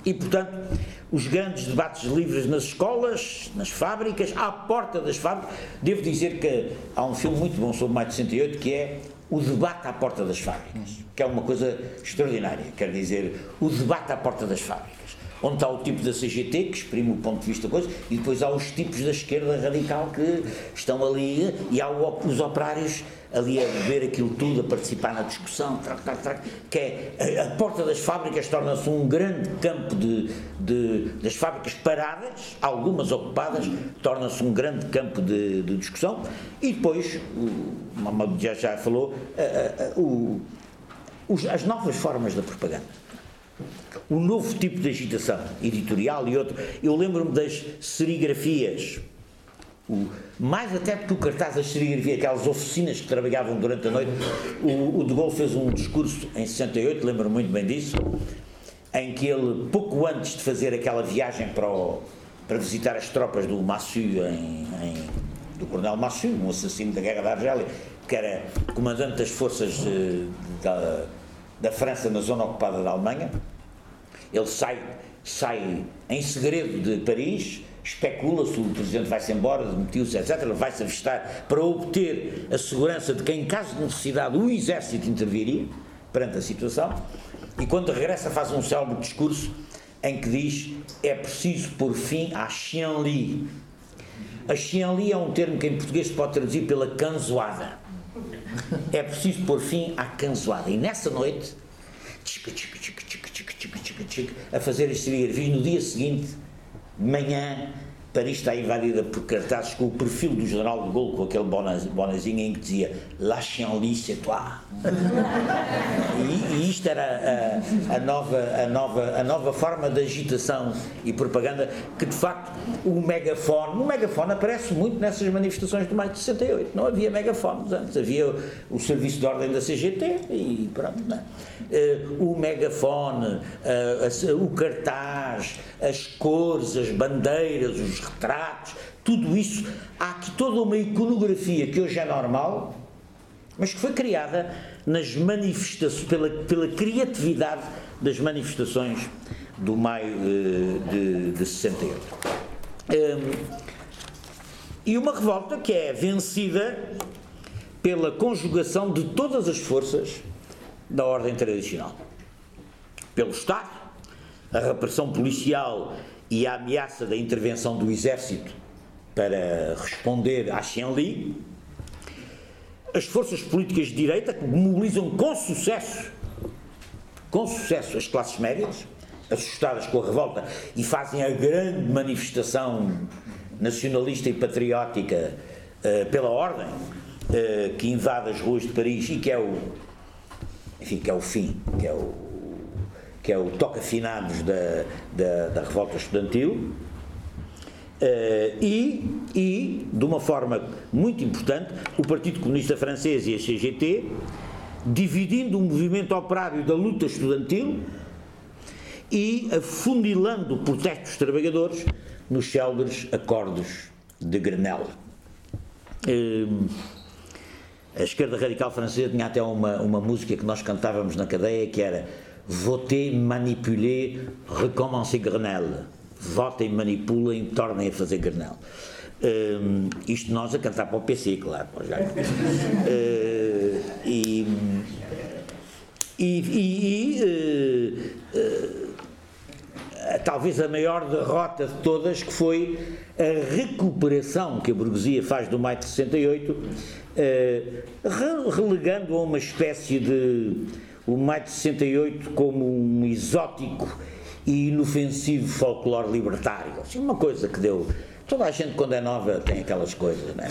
Speaker 3: e, portanto, os grandes debates livres nas escolas, nas fábricas, à porta das fábricas. Devo dizer que há um filme muito bom sobre Maio de 68 que é o debate à porta das fábricas, que é uma coisa extraordinária. Quer dizer, o debate à porta das fábricas onde está o tipo da CGT, que exprime o ponto de vista da coisa, e depois há os tipos da esquerda radical que estão ali, e há os operários ali a ver aquilo tudo, a participar na discussão, trac, trac, trac, que é a, porta das fábricas torna-se um grande campo de, de, das fábricas paradas, algumas ocupadas, torna-se um grande campo de, de, discussão, e depois, o Mamadou já, já falou, a, a, o, os, as novas formas da propaganda um novo tipo de agitação editorial e outro. Eu lembro-me das serigrafias, o, mais até do que o cartaz das serigrafias, aquelas oficinas que trabalhavam durante a noite. O, o De Gaulle fez um discurso em 68, lembro-me muito bem disso, em que ele, pouco antes de fazer aquela viagem para, o, para visitar as tropas do Massu, em, em, do Coronel Massu, um assassino da Guerra da Argélia, que era comandante das forças eh, da, da França na zona ocupada da Alemanha, ele sai, sai em segredo de Paris, especula-se, o presidente vai-se embora, demitiu-se, etc. Ele vai-se avistar para obter a segurança de que, em caso de necessidade, o exército interviria perante a situação. E quando regressa, faz um célebre discurso em que diz é preciso pôr fim à Xianli. A Xianli é um termo que em português se pode traduzir pela canzoada. É preciso pôr fim à canzoada. E nessa noite, a fazer este serigrafia, no dia seguinte, de manhã, Paris está invadida por cartazes com o perfil do general de Gaulle, com aquele bonazinho em que dizia La Chienlit, c'est toi. E, e, isto era a, a, nova, a, nova, a nova forma de agitação e propaganda que, de facto, o megafone. O megafone aparece muito nessas manifestações de maio de 68. Não havia megafones antes, havia o serviço de ordem da CGT e pronto. Uh, o megafone, uh, o cartaz, as cores, as bandeiras, os retratos, tudo isso. Há aqui toda uma iconografia que hoje é normal, mas que foi criada nas manifestações, pela, pela criatividade das manifestações do maio de, de 68. Um, e uma revolta que é vencida pela conjugação de todas as forças da ordem tradicional. Pelo Estado, a repressão policial e a ameaça da intervenção do Exército para responder à Xianli, as forças políticas de direita que mobilizam com sucesso, com sucesso as classes médias, assustadas com a revolta, e fazem a grande manifestação nacionalista e patriótica uh, pela ordem, uh, que invade as ruas de Paris e que é o enfim, que é o fim, que é o, que é o toca-finados da, da, da, revolta estudantil, Uh, e, e, de uma forma muito importante, o Partido Comunista Francês e a CGT, dividindo o movimento operário da luta estudantil e afundilando o protesto dos trabalhadores nos célebres acordos de Grenelle. Uh, a esquerda radical francesa tinha até uma, uma música que nós cantávamos na cadeia que era Voter, manipuler, recommencer Grenelle. Votem, manipulem, tornem a fazer Grenelle. Um, isto nós a cantar para o PC, claro. Uh, e, e, e uh, uh, talvez a maior derrota de todas, que foi a recuperação que a burguesia faz do maio de 68 eh, relegando a uma espécie de o maio de 68 como um exótico e inofensivo folclore libertário. Assim, uma coisa que deu. Toda a gente, quando é nova, tem aquelas coisas, não é?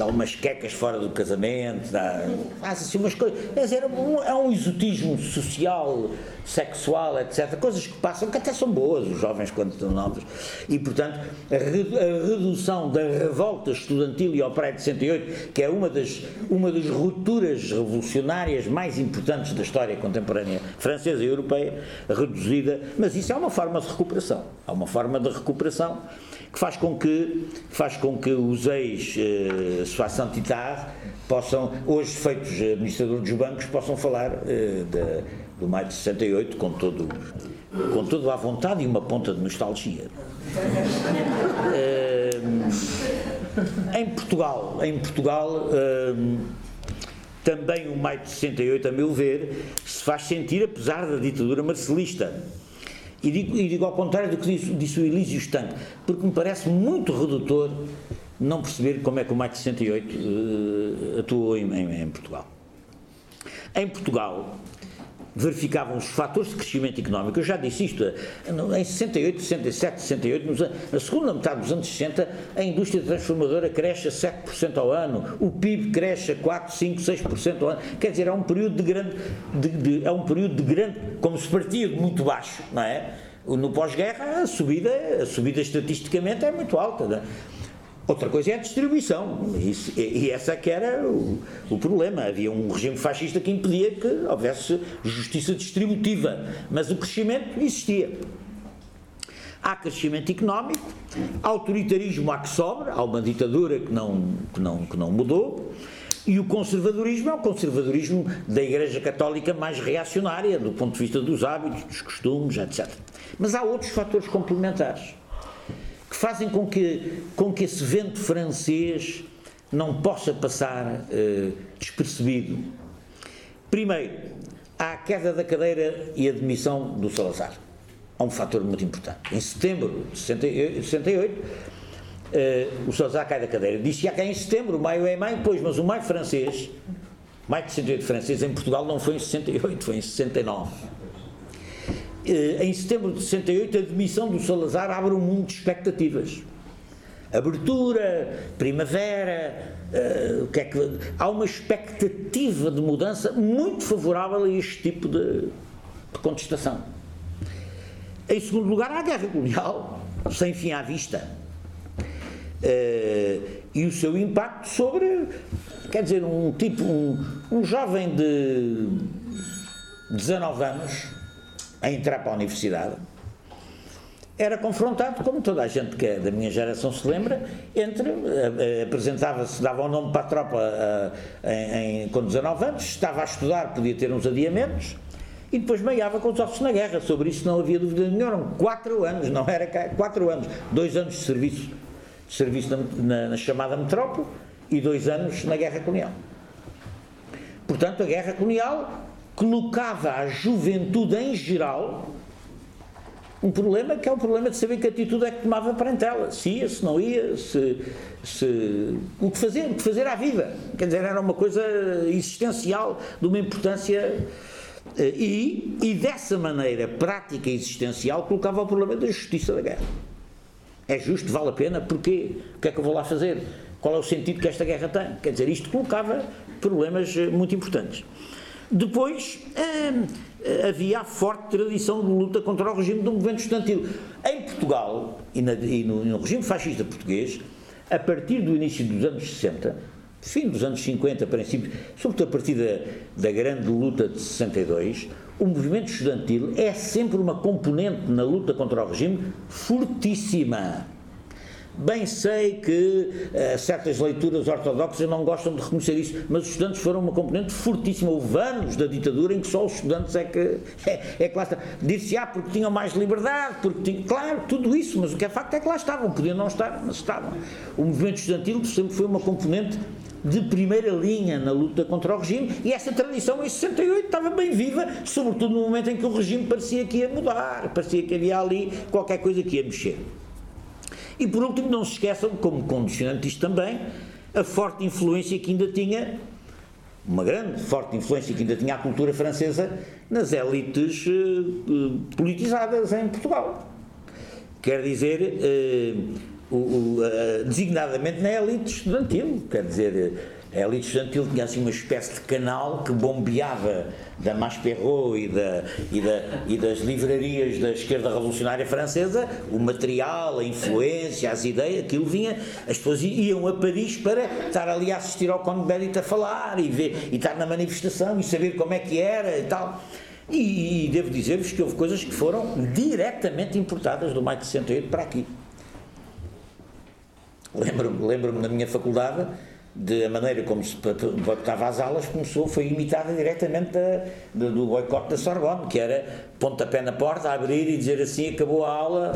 Speaker 3: Dá umas quecas fora do casamento, dá, faz assim umas coisas. É, dizer, é um exotismo social, sexual, etc. Coisas que passam, que até são boas, os jovens quando estão novos. E, portanto, a, redução da revolta estudantil e operária de 68, que é uma das, uma das rupturas revolucionárias mais importantes da história contemporânea francesa e europeia, reduzida, mas isso é uma forma de recuperação. É uma forma de recuperação que faz com que, faz com que os ex-soissant uh, possam, hoje feitos administradores dos bancos, possam falar uh, de, do maio de 68 com todo, com toda a vontade e uma ponta de nostalgia. Em Portugal, em Portugal também o maio de 68, a meu ver, se faz sentir apesar da ditadura marcelista e digo, e digo ao contrário do que disse, disse o Elísio Estanque, porque me parece muito redutor não perceber como é que o maio de 68 uh, atuou em, em, em Portugal. Em Portugal, verificavam os fatores de crescimento económico. Eu já disse isto em 68, 67, 68, na segunda metade dos anos 60, a indústria transformadora cresce a 7% ao ano, o PIB cresce a 4, 5, 6% ao ano. Quer dizer, é um período de grande, de, de, é um período de grande, como se partia de muito baixo, não é? No pós-guerra, a subida, a subida estatisticamente é muito alta. Não é? Outra coisa é a distribuição, Isso, e essa que era o, o, problema. Havia um regime fascista que impedia que houvesse justiça distributiva, mas o crescimento existia. Há crescimento económico, autoritarismo há que sobra, há uma ditadura que não, que não, que não mudou, e o conservadorismo é o conservadorismo da Igreja Católica mais reacionária, do ponto de vista dos hábitos, dos costumes, etc. Mas há outros fatores complementares que fazem com que, com que esse vento francês não possa passar uh, despercebido. Primeiro, à queda da cadeira e a demissão do Salazar. Há um fator muito importante. Em setembro de 68, uh, o Salazar cai da cadeira. Disse que é em setembro, maio é maio, pois, mas o maio francês, maio de 68 francês em Portugal não foi em 68, foi em 69. Uh, em setembro de 68, a demissão do Salazar abre um mundo de expectativas abertura, primavera, uh, o que é que, há uma expectativa de mudança muito favorável a este tipo de, de contestação. Em segundo lugar, há a guerra colonial, sem fim à vista. Uh, e o seu impacto sobre, quer dizer, um tipo, um, um jovem de 19 anos a entrar para a universidade era confrontado, como toda a gente que é da minha geração se lembra, entre, uh, apresentava-se, dava o nome para a tropa uh, em, em, com 19 anos, estava a estudar, podia ter uns adiamentos, e depois meiava com os ossos na guerra. Sobre isso não havia dúvida nenhuma. Eram quatro anos, não era quatro anos. Dois anos de serviço, de serviço na, na, na chamada metrópole e dois anos na guerra colonial. Portanto, a guerra colonial colocava a juventude em geral um problema que é o problema de saber que atitude é que tomava perante ela, se ia, se não ia, se, se, o que fazer, o que fazer à vida. Quer dizer, era uma coisa existencial, de uma importância. Eh, e, e dessa maneira prática e existencial colocava o problema da justiça da guerra. É justo, vale a pena, porquê? O que é que eu vou lá fazer? Qual é o sentido que esta guerra tem? Quer dizer, isto colocava problemas eh, muito importantes. Depois hum, havia a forte tradição de luta contra o regime do movimento estudantil. Em Portugal e, na, e no, no, regime fascista português, a partir do início dos anos 60, fim dos anos 50, princípio, sobretudo a partir da, da grande luta de 62, o movimento estudantil é sempre uma componente na luta contra o regime fortíssima. Bem sei que uh, certas leituras ortodoxas não gostam de reconhecer isso, mas os estudantes foram uma componente fortíssima. Houve anos da ditadura em que só os estudantes é que, é, é que lá está. Dir-se, ah, porque tinham mais liberdade, porque tinham. Claro, tudo isso, mas o que é facto é que lá estavam. Podiam não estar, mas estavam. O movimento estudantil sempre foi uma componente de primeira linha na luta contra o regime e essa tradição em 68 estava bem viva, sobretudo no momento em que o regime parecia que ia mudar, parecia que havia ali qualquer coisa que ia mexer. E por último, não se esqueçam, como condicionante isto também, a forte influência que ainda tinha, uma grande, forte influência que ainda tinha a cultura francesa nas élites uh, politizadas em Portugal. Quer dizer, uh, uh, designadamente na elite estudantil, quer dizer a elite estudantil tinha assim uma espécie de canal que bombeava da Masperot e, da, e, da, e das livrarias da esquerda revolucionária francesa o material, a influência, as ideias, aquilo vinha, as pessoas iam a Paris para estar ali a assistir ao Conde Bélite a falar e, ver, e estar na manifestação e saber como é que era e tal. E, e devo dizer-vos que houve coisas que foram diretamente importadas do maio de 68 para aqui. Lembro-me lembro na minha faculdade de a maneira como se boicotava as aulas começou, foi imitada diretamente da, do boicote da Sorbonne, que era pontapé na porta, abrir e dizer assim, acabou a aula,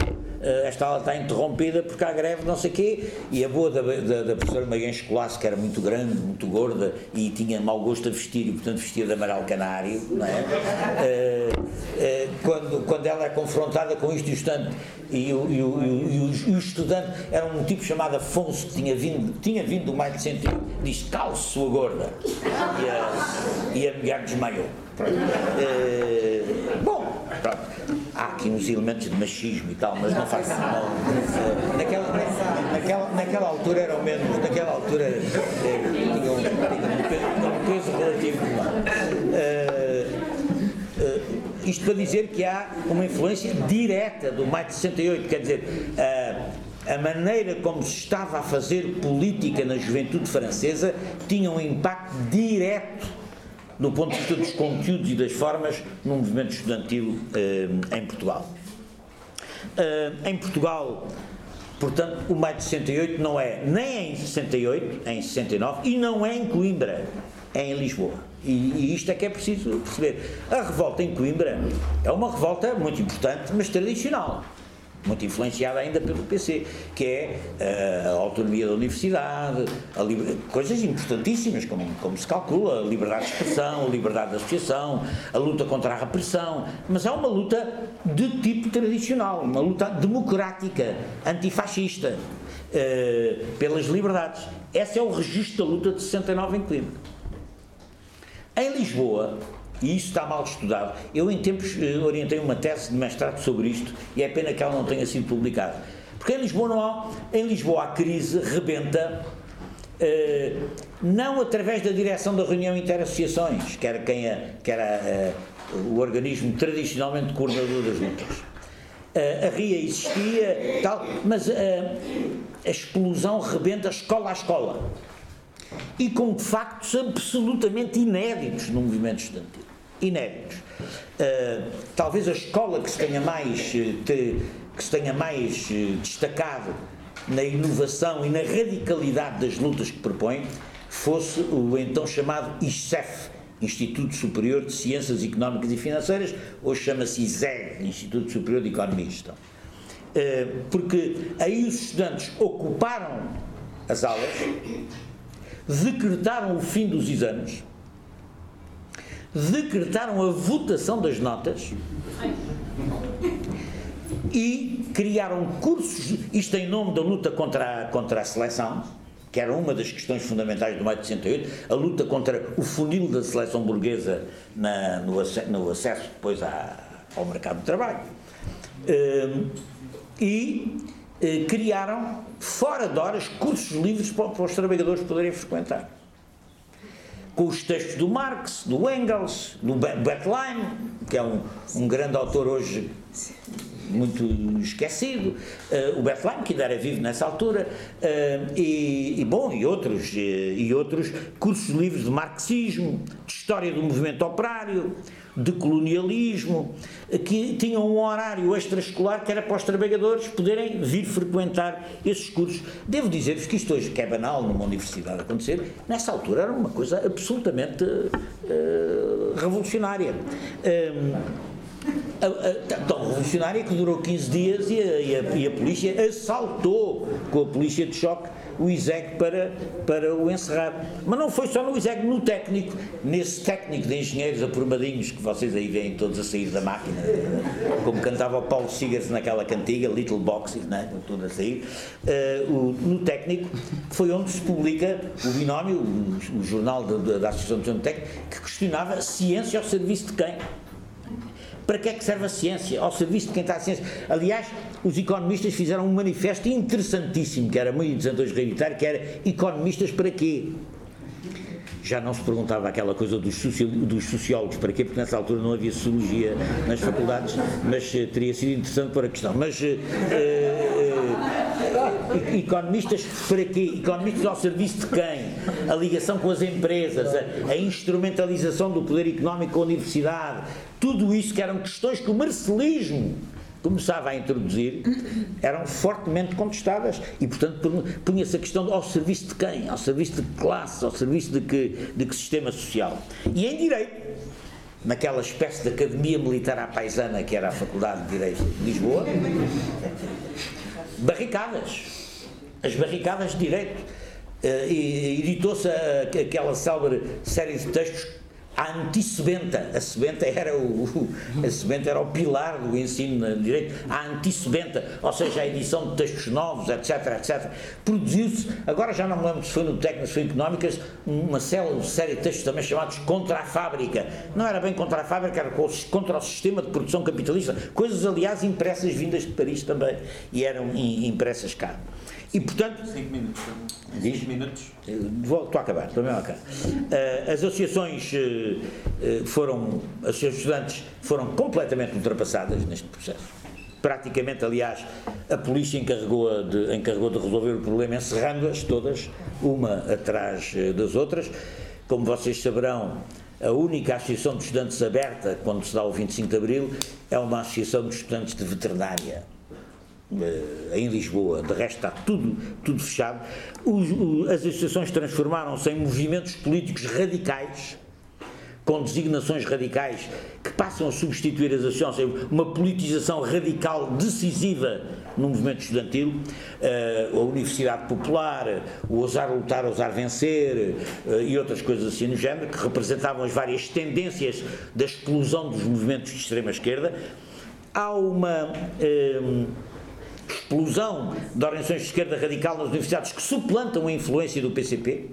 Speaker 3: esta aula está interrompida porque há greve, não sei o quê, e a boa da, da, da professora Magalhães Escolasse, que era muito grande, muito gorda, e tinha mau gosto a vestir, e portanto vestia de amarelo canário, não é? Uh, uh, quando, quando ela é confrontada com isto e o estudante, e o, e o, e o, e o estudante era um tipo chamado Afonso, que tinha vindo, tinha vindo do mais de sentido, diz, calço sua gorda, e a, e a mulher desmaiou. Uh, bom, pronto. Há aqui uns elementos de machismo e tal, mas não faz mal. Naquela, naquela, naquela altura era o menos, naquela altura eh, tinha, um, peso relativo. Uh, uh, isto para dizer que há uma influência direta do maio de 68, quer dizer, a maneira como se estava a fazer política na juventude francesa tinha um impacto direto do ponto de vista dos conteúdos e das formas no movimento estudantil eh, em Portugal. Eh, em Portugal, portanto, o maio de 68 não é nem em 68, é em 69, e não é em Coimbra, é em Lisboa. E, e, isto é que é preciso perceber. A revolta em Coimbra é uma revolta muito importante, mas tradicional. Muito influenciada ainda pelo PC, que é uh, a autonomia da universidade, coisas importantíssimas, como, como se calcula, a liberdade de expressão, a liberdade de associação, a luta contra a repressão, mas é uma luta de tipo tradicional, uma luta democrática, antifascista, uh, pelas liberdades. Esse é o registro da luta de 69 em Coimbra. Em Lisboa, e isso está mal estudado. Eu, em tempos, eh, orientei uma tese de mestrado sobre isto e é pena que ela não tenha sido publicada. Porque em Lisboa não há, em Lisboa a crise rebenta eh, não através da direção da reunião interassociações, que era, quem a, que era eh, o organismo tradicionalmente coordenador das lutas. a RIA existia, tal, mas a explosão rebenta escola a escola e com factos absolutamente inéditos no movimento estudantil. Inéditos. Uh, talvez a escola que se tenha mais, eh, te, que se tenha mais uh, destacado na inovação e na radicalidade das lutas que propõe fosse o então chamado ISEF, Instituto Superior de Ciências Económicas e Financeiras, hoje chama-se ISEG, Instituto Superior de Economia e Gestão. Uh, porque aí os estudantes ocuparam as aulas decretaram o fim dos exames, decretaram a votação das notas e criaram cursos, isto em nome da luta contra a, contra a seleção, que era uma das questões fundamentais do maio de 68, a luta contra o funil da seleção burguesa na, no, no, acesso depois à, ao mercado de trabalho. Uh, e uh, criaram fora de horas, cursos livres para, para os trabalhadores poderem frequentar. Com os textos do Marx, do Engels, do Bettelheim, que é um, um grande autor hoje muito esquecido, uh, o Bettelheim, que ainda era vivo nessa altura, uh, e, e, bom, e outros, e, eh, e outros cursos livres de marxismo, de história do movimento operário, de colonialismo, que tinham um horário extraescolar que era para os trabalhadores poderem vir frequentar esses cursos. Devo dizer-vos que isto hoje, que é banal numa universidade acontecer, nessa altura era uma coisa absolutamente uh, revolucionária. Um, tão revolucionária que durou 15 dias e a, e, a, e a, polícia assaltou com a polícia de choque o ISEG para, para o encerrar. Mas não foi só no ISEG, no técnico, nesse técnico de engenheiros aprumadinhos que vocês aí veem todos a sair da máquina, como cantava o Paulo Sigars naquela cantiga, Little Boxes, né? tudo a sair. Uh, o, no técnico foi onde se publica o binómio, o, o jornal da, da Associação de Técnico, que questionava ciência ao serviço de quem? Para que é que serve a ciência? Ao serviço de quem está a ciência. Aliás, os economistas fizeram um manifesto interessantíssimo, que era muito interessante hoje reeditar, que era economistas para quê? já não se perguntava aquela coisa dos, sociólogos, para quê? Porque nessa altura não havia sociologia nas faculdades, mas uh, teria sido interessante para a questão. Mas uh, uh, economistas para quê? Economistas ao serviço de quem? A ligação com as empresas, a, a instrumentalização do poder económico com a universidade, tudo isso que eram questões que o marcelismo começava a introduzir eram fortemente contestadas e, portanto, punha-se a questão ao serviço de quem? Ao serviço de classe, ao serviço de que, de que sistema social. E em Direito, naquela espécie de academia militar à paisana que era a Faculdade de Direito de Lisboa, barricadas. As barricadas de Direito. Uh, editou-se aquela célebre série de textos a antissebenta, a sebenta era o, a sebenta era o pilar do ensino de direito, a antissebenta, ou seja, a edição de textos novos, etc, etc. Produziu-se, agora já não me lembro se foi no técnico, foi económicas, uma série de textos também chamados contra a fábrica. Não era bem contra a fábrica, era contra o sistema de produção capitalista, coisas aliás impressas vindas de Paris também, e eram impressas cá. E portanto.
Speaker 2: 5 minutos. 5 minutos.
Speaker 3: Estou a acabar, estou mesmo a acabar. Uh, as associações uh, foram. As associações estudantes foram completamente ultrapassadas neste processo. Praticamente, aliás, a polícia encarregou de, encarregou de resolver o problema, encerrando-as todas, uma atrás das outras. Como vocês saberão, a única associação de estudantes aberta, quando se dá o 25 de Abril, é uma associação de estudantes de veterinária eh, em Lisboa, de resto está tudo, tudo fechado. Os, as associações transformaram-se em movimentos políticos radicais, com designações radicais que passam a substituir as associações, uma politização radical decisiva no movimento estudantil, eh, a Universidade Popular, o Ousar Lutar, Ousar Vencer eh, e outras coisas assim no género, que representavam as várias tendências da explosão dos movimentos de extrema-esquerda. Há uma eh, explosão de organizações de esquerda radical nas universidades que suplantam a influência do PCP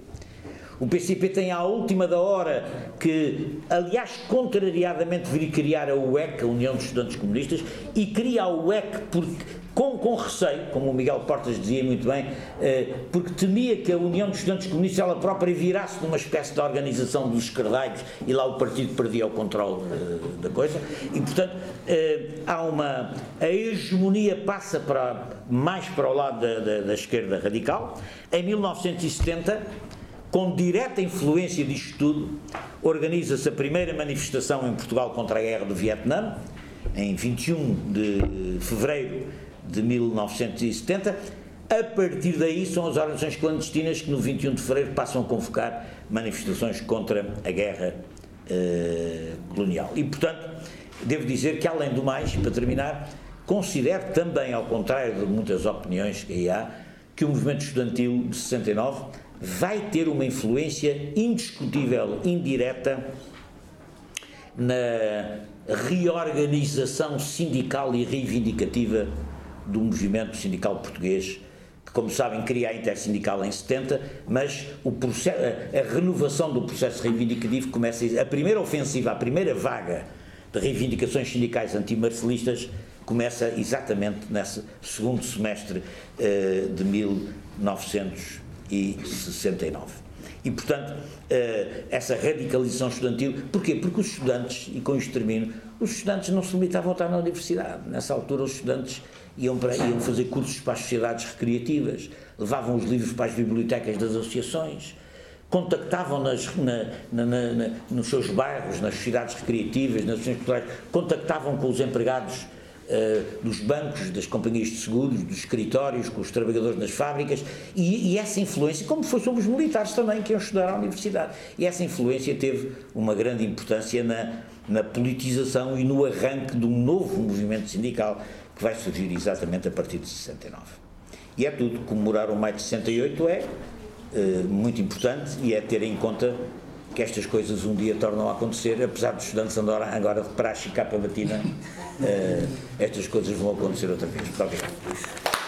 Speaker 3: o PCP tem à última da hora que, aliás, contrariadamente, vir criar a UEC, a União dos Estudantes Comunistas, e cria a UEC porque, com, com receio, como o Miguel Portas dizia muito bem, eh, porque temia que a União dos Estudantes Comunistas ela própria virasse numa espécie de organização dos esquerdalhos e lá o partido perdia o controle eh, da coisa. E, portanto, eh, há uma. A hegemonia passa para, mais para o lado da, da, da esquerda radical. Em 1970 com direta influência disto tudo, organiza-se a primeira manifestação em Portugal contra a guerra do Vietnã, em 21 de fevereiro de 1970. A partir daí são as organizações clandestinas que no 21 de fevereiro passam a convocar manifestações contra a guerra eh, colonial. E, portanto, devo dizer que, além do mais, para terminar, considero também, ao contrário de muitas opiniões que aí há, que o movimento estudantil de 69 vai ter uma influência indiscutível, indireta, na reorganização sindical e reivindicativa do movimento sindical português, que, como sabem, cria a Intersindical em 70, mas processo, a, renovação do processo reivindicativo começa. A primeira ofensiva, a primeira vaga de reivindicações sindicais antimarcelistas começa exatamente nesse segundo semestre uh, de 1900 e 69. E, portanto, eh, essa radicalização estudantil, porquê? Porque os estudantes, e com isto termino, os estudantes não se limitavam a estar na universidade. Nessa altura, os estudantes iam, para, iam fazer cursos para as sociedades recreativas, levavam os livros para as bibliotecas das associações, contactavam nas, na, na, na, nos seus bairros, nas sociedades recreativas, nas associações culturais, contactavam com os empregados uh, dos bancos, das companhias de seguros, dos escritórios, com os trabalhadores nas fábricas, e, e, essa influência, como foi sobre os militares também, que iam estudar à universidade, e essa influência teve uma grande importância na, na politização e no arranque de um novo movimento sindical que vai surgir exatamente a partir de 69. E é tudo, comemorar o maio de 68 é uh, muito importante e é ter em conta que estas coisas um dia tornam a acontecer, apesar dos estudantes andarem agora de praxe e capa batina, uh, estas coisas vão acontecer outra vez. Muito obrigado.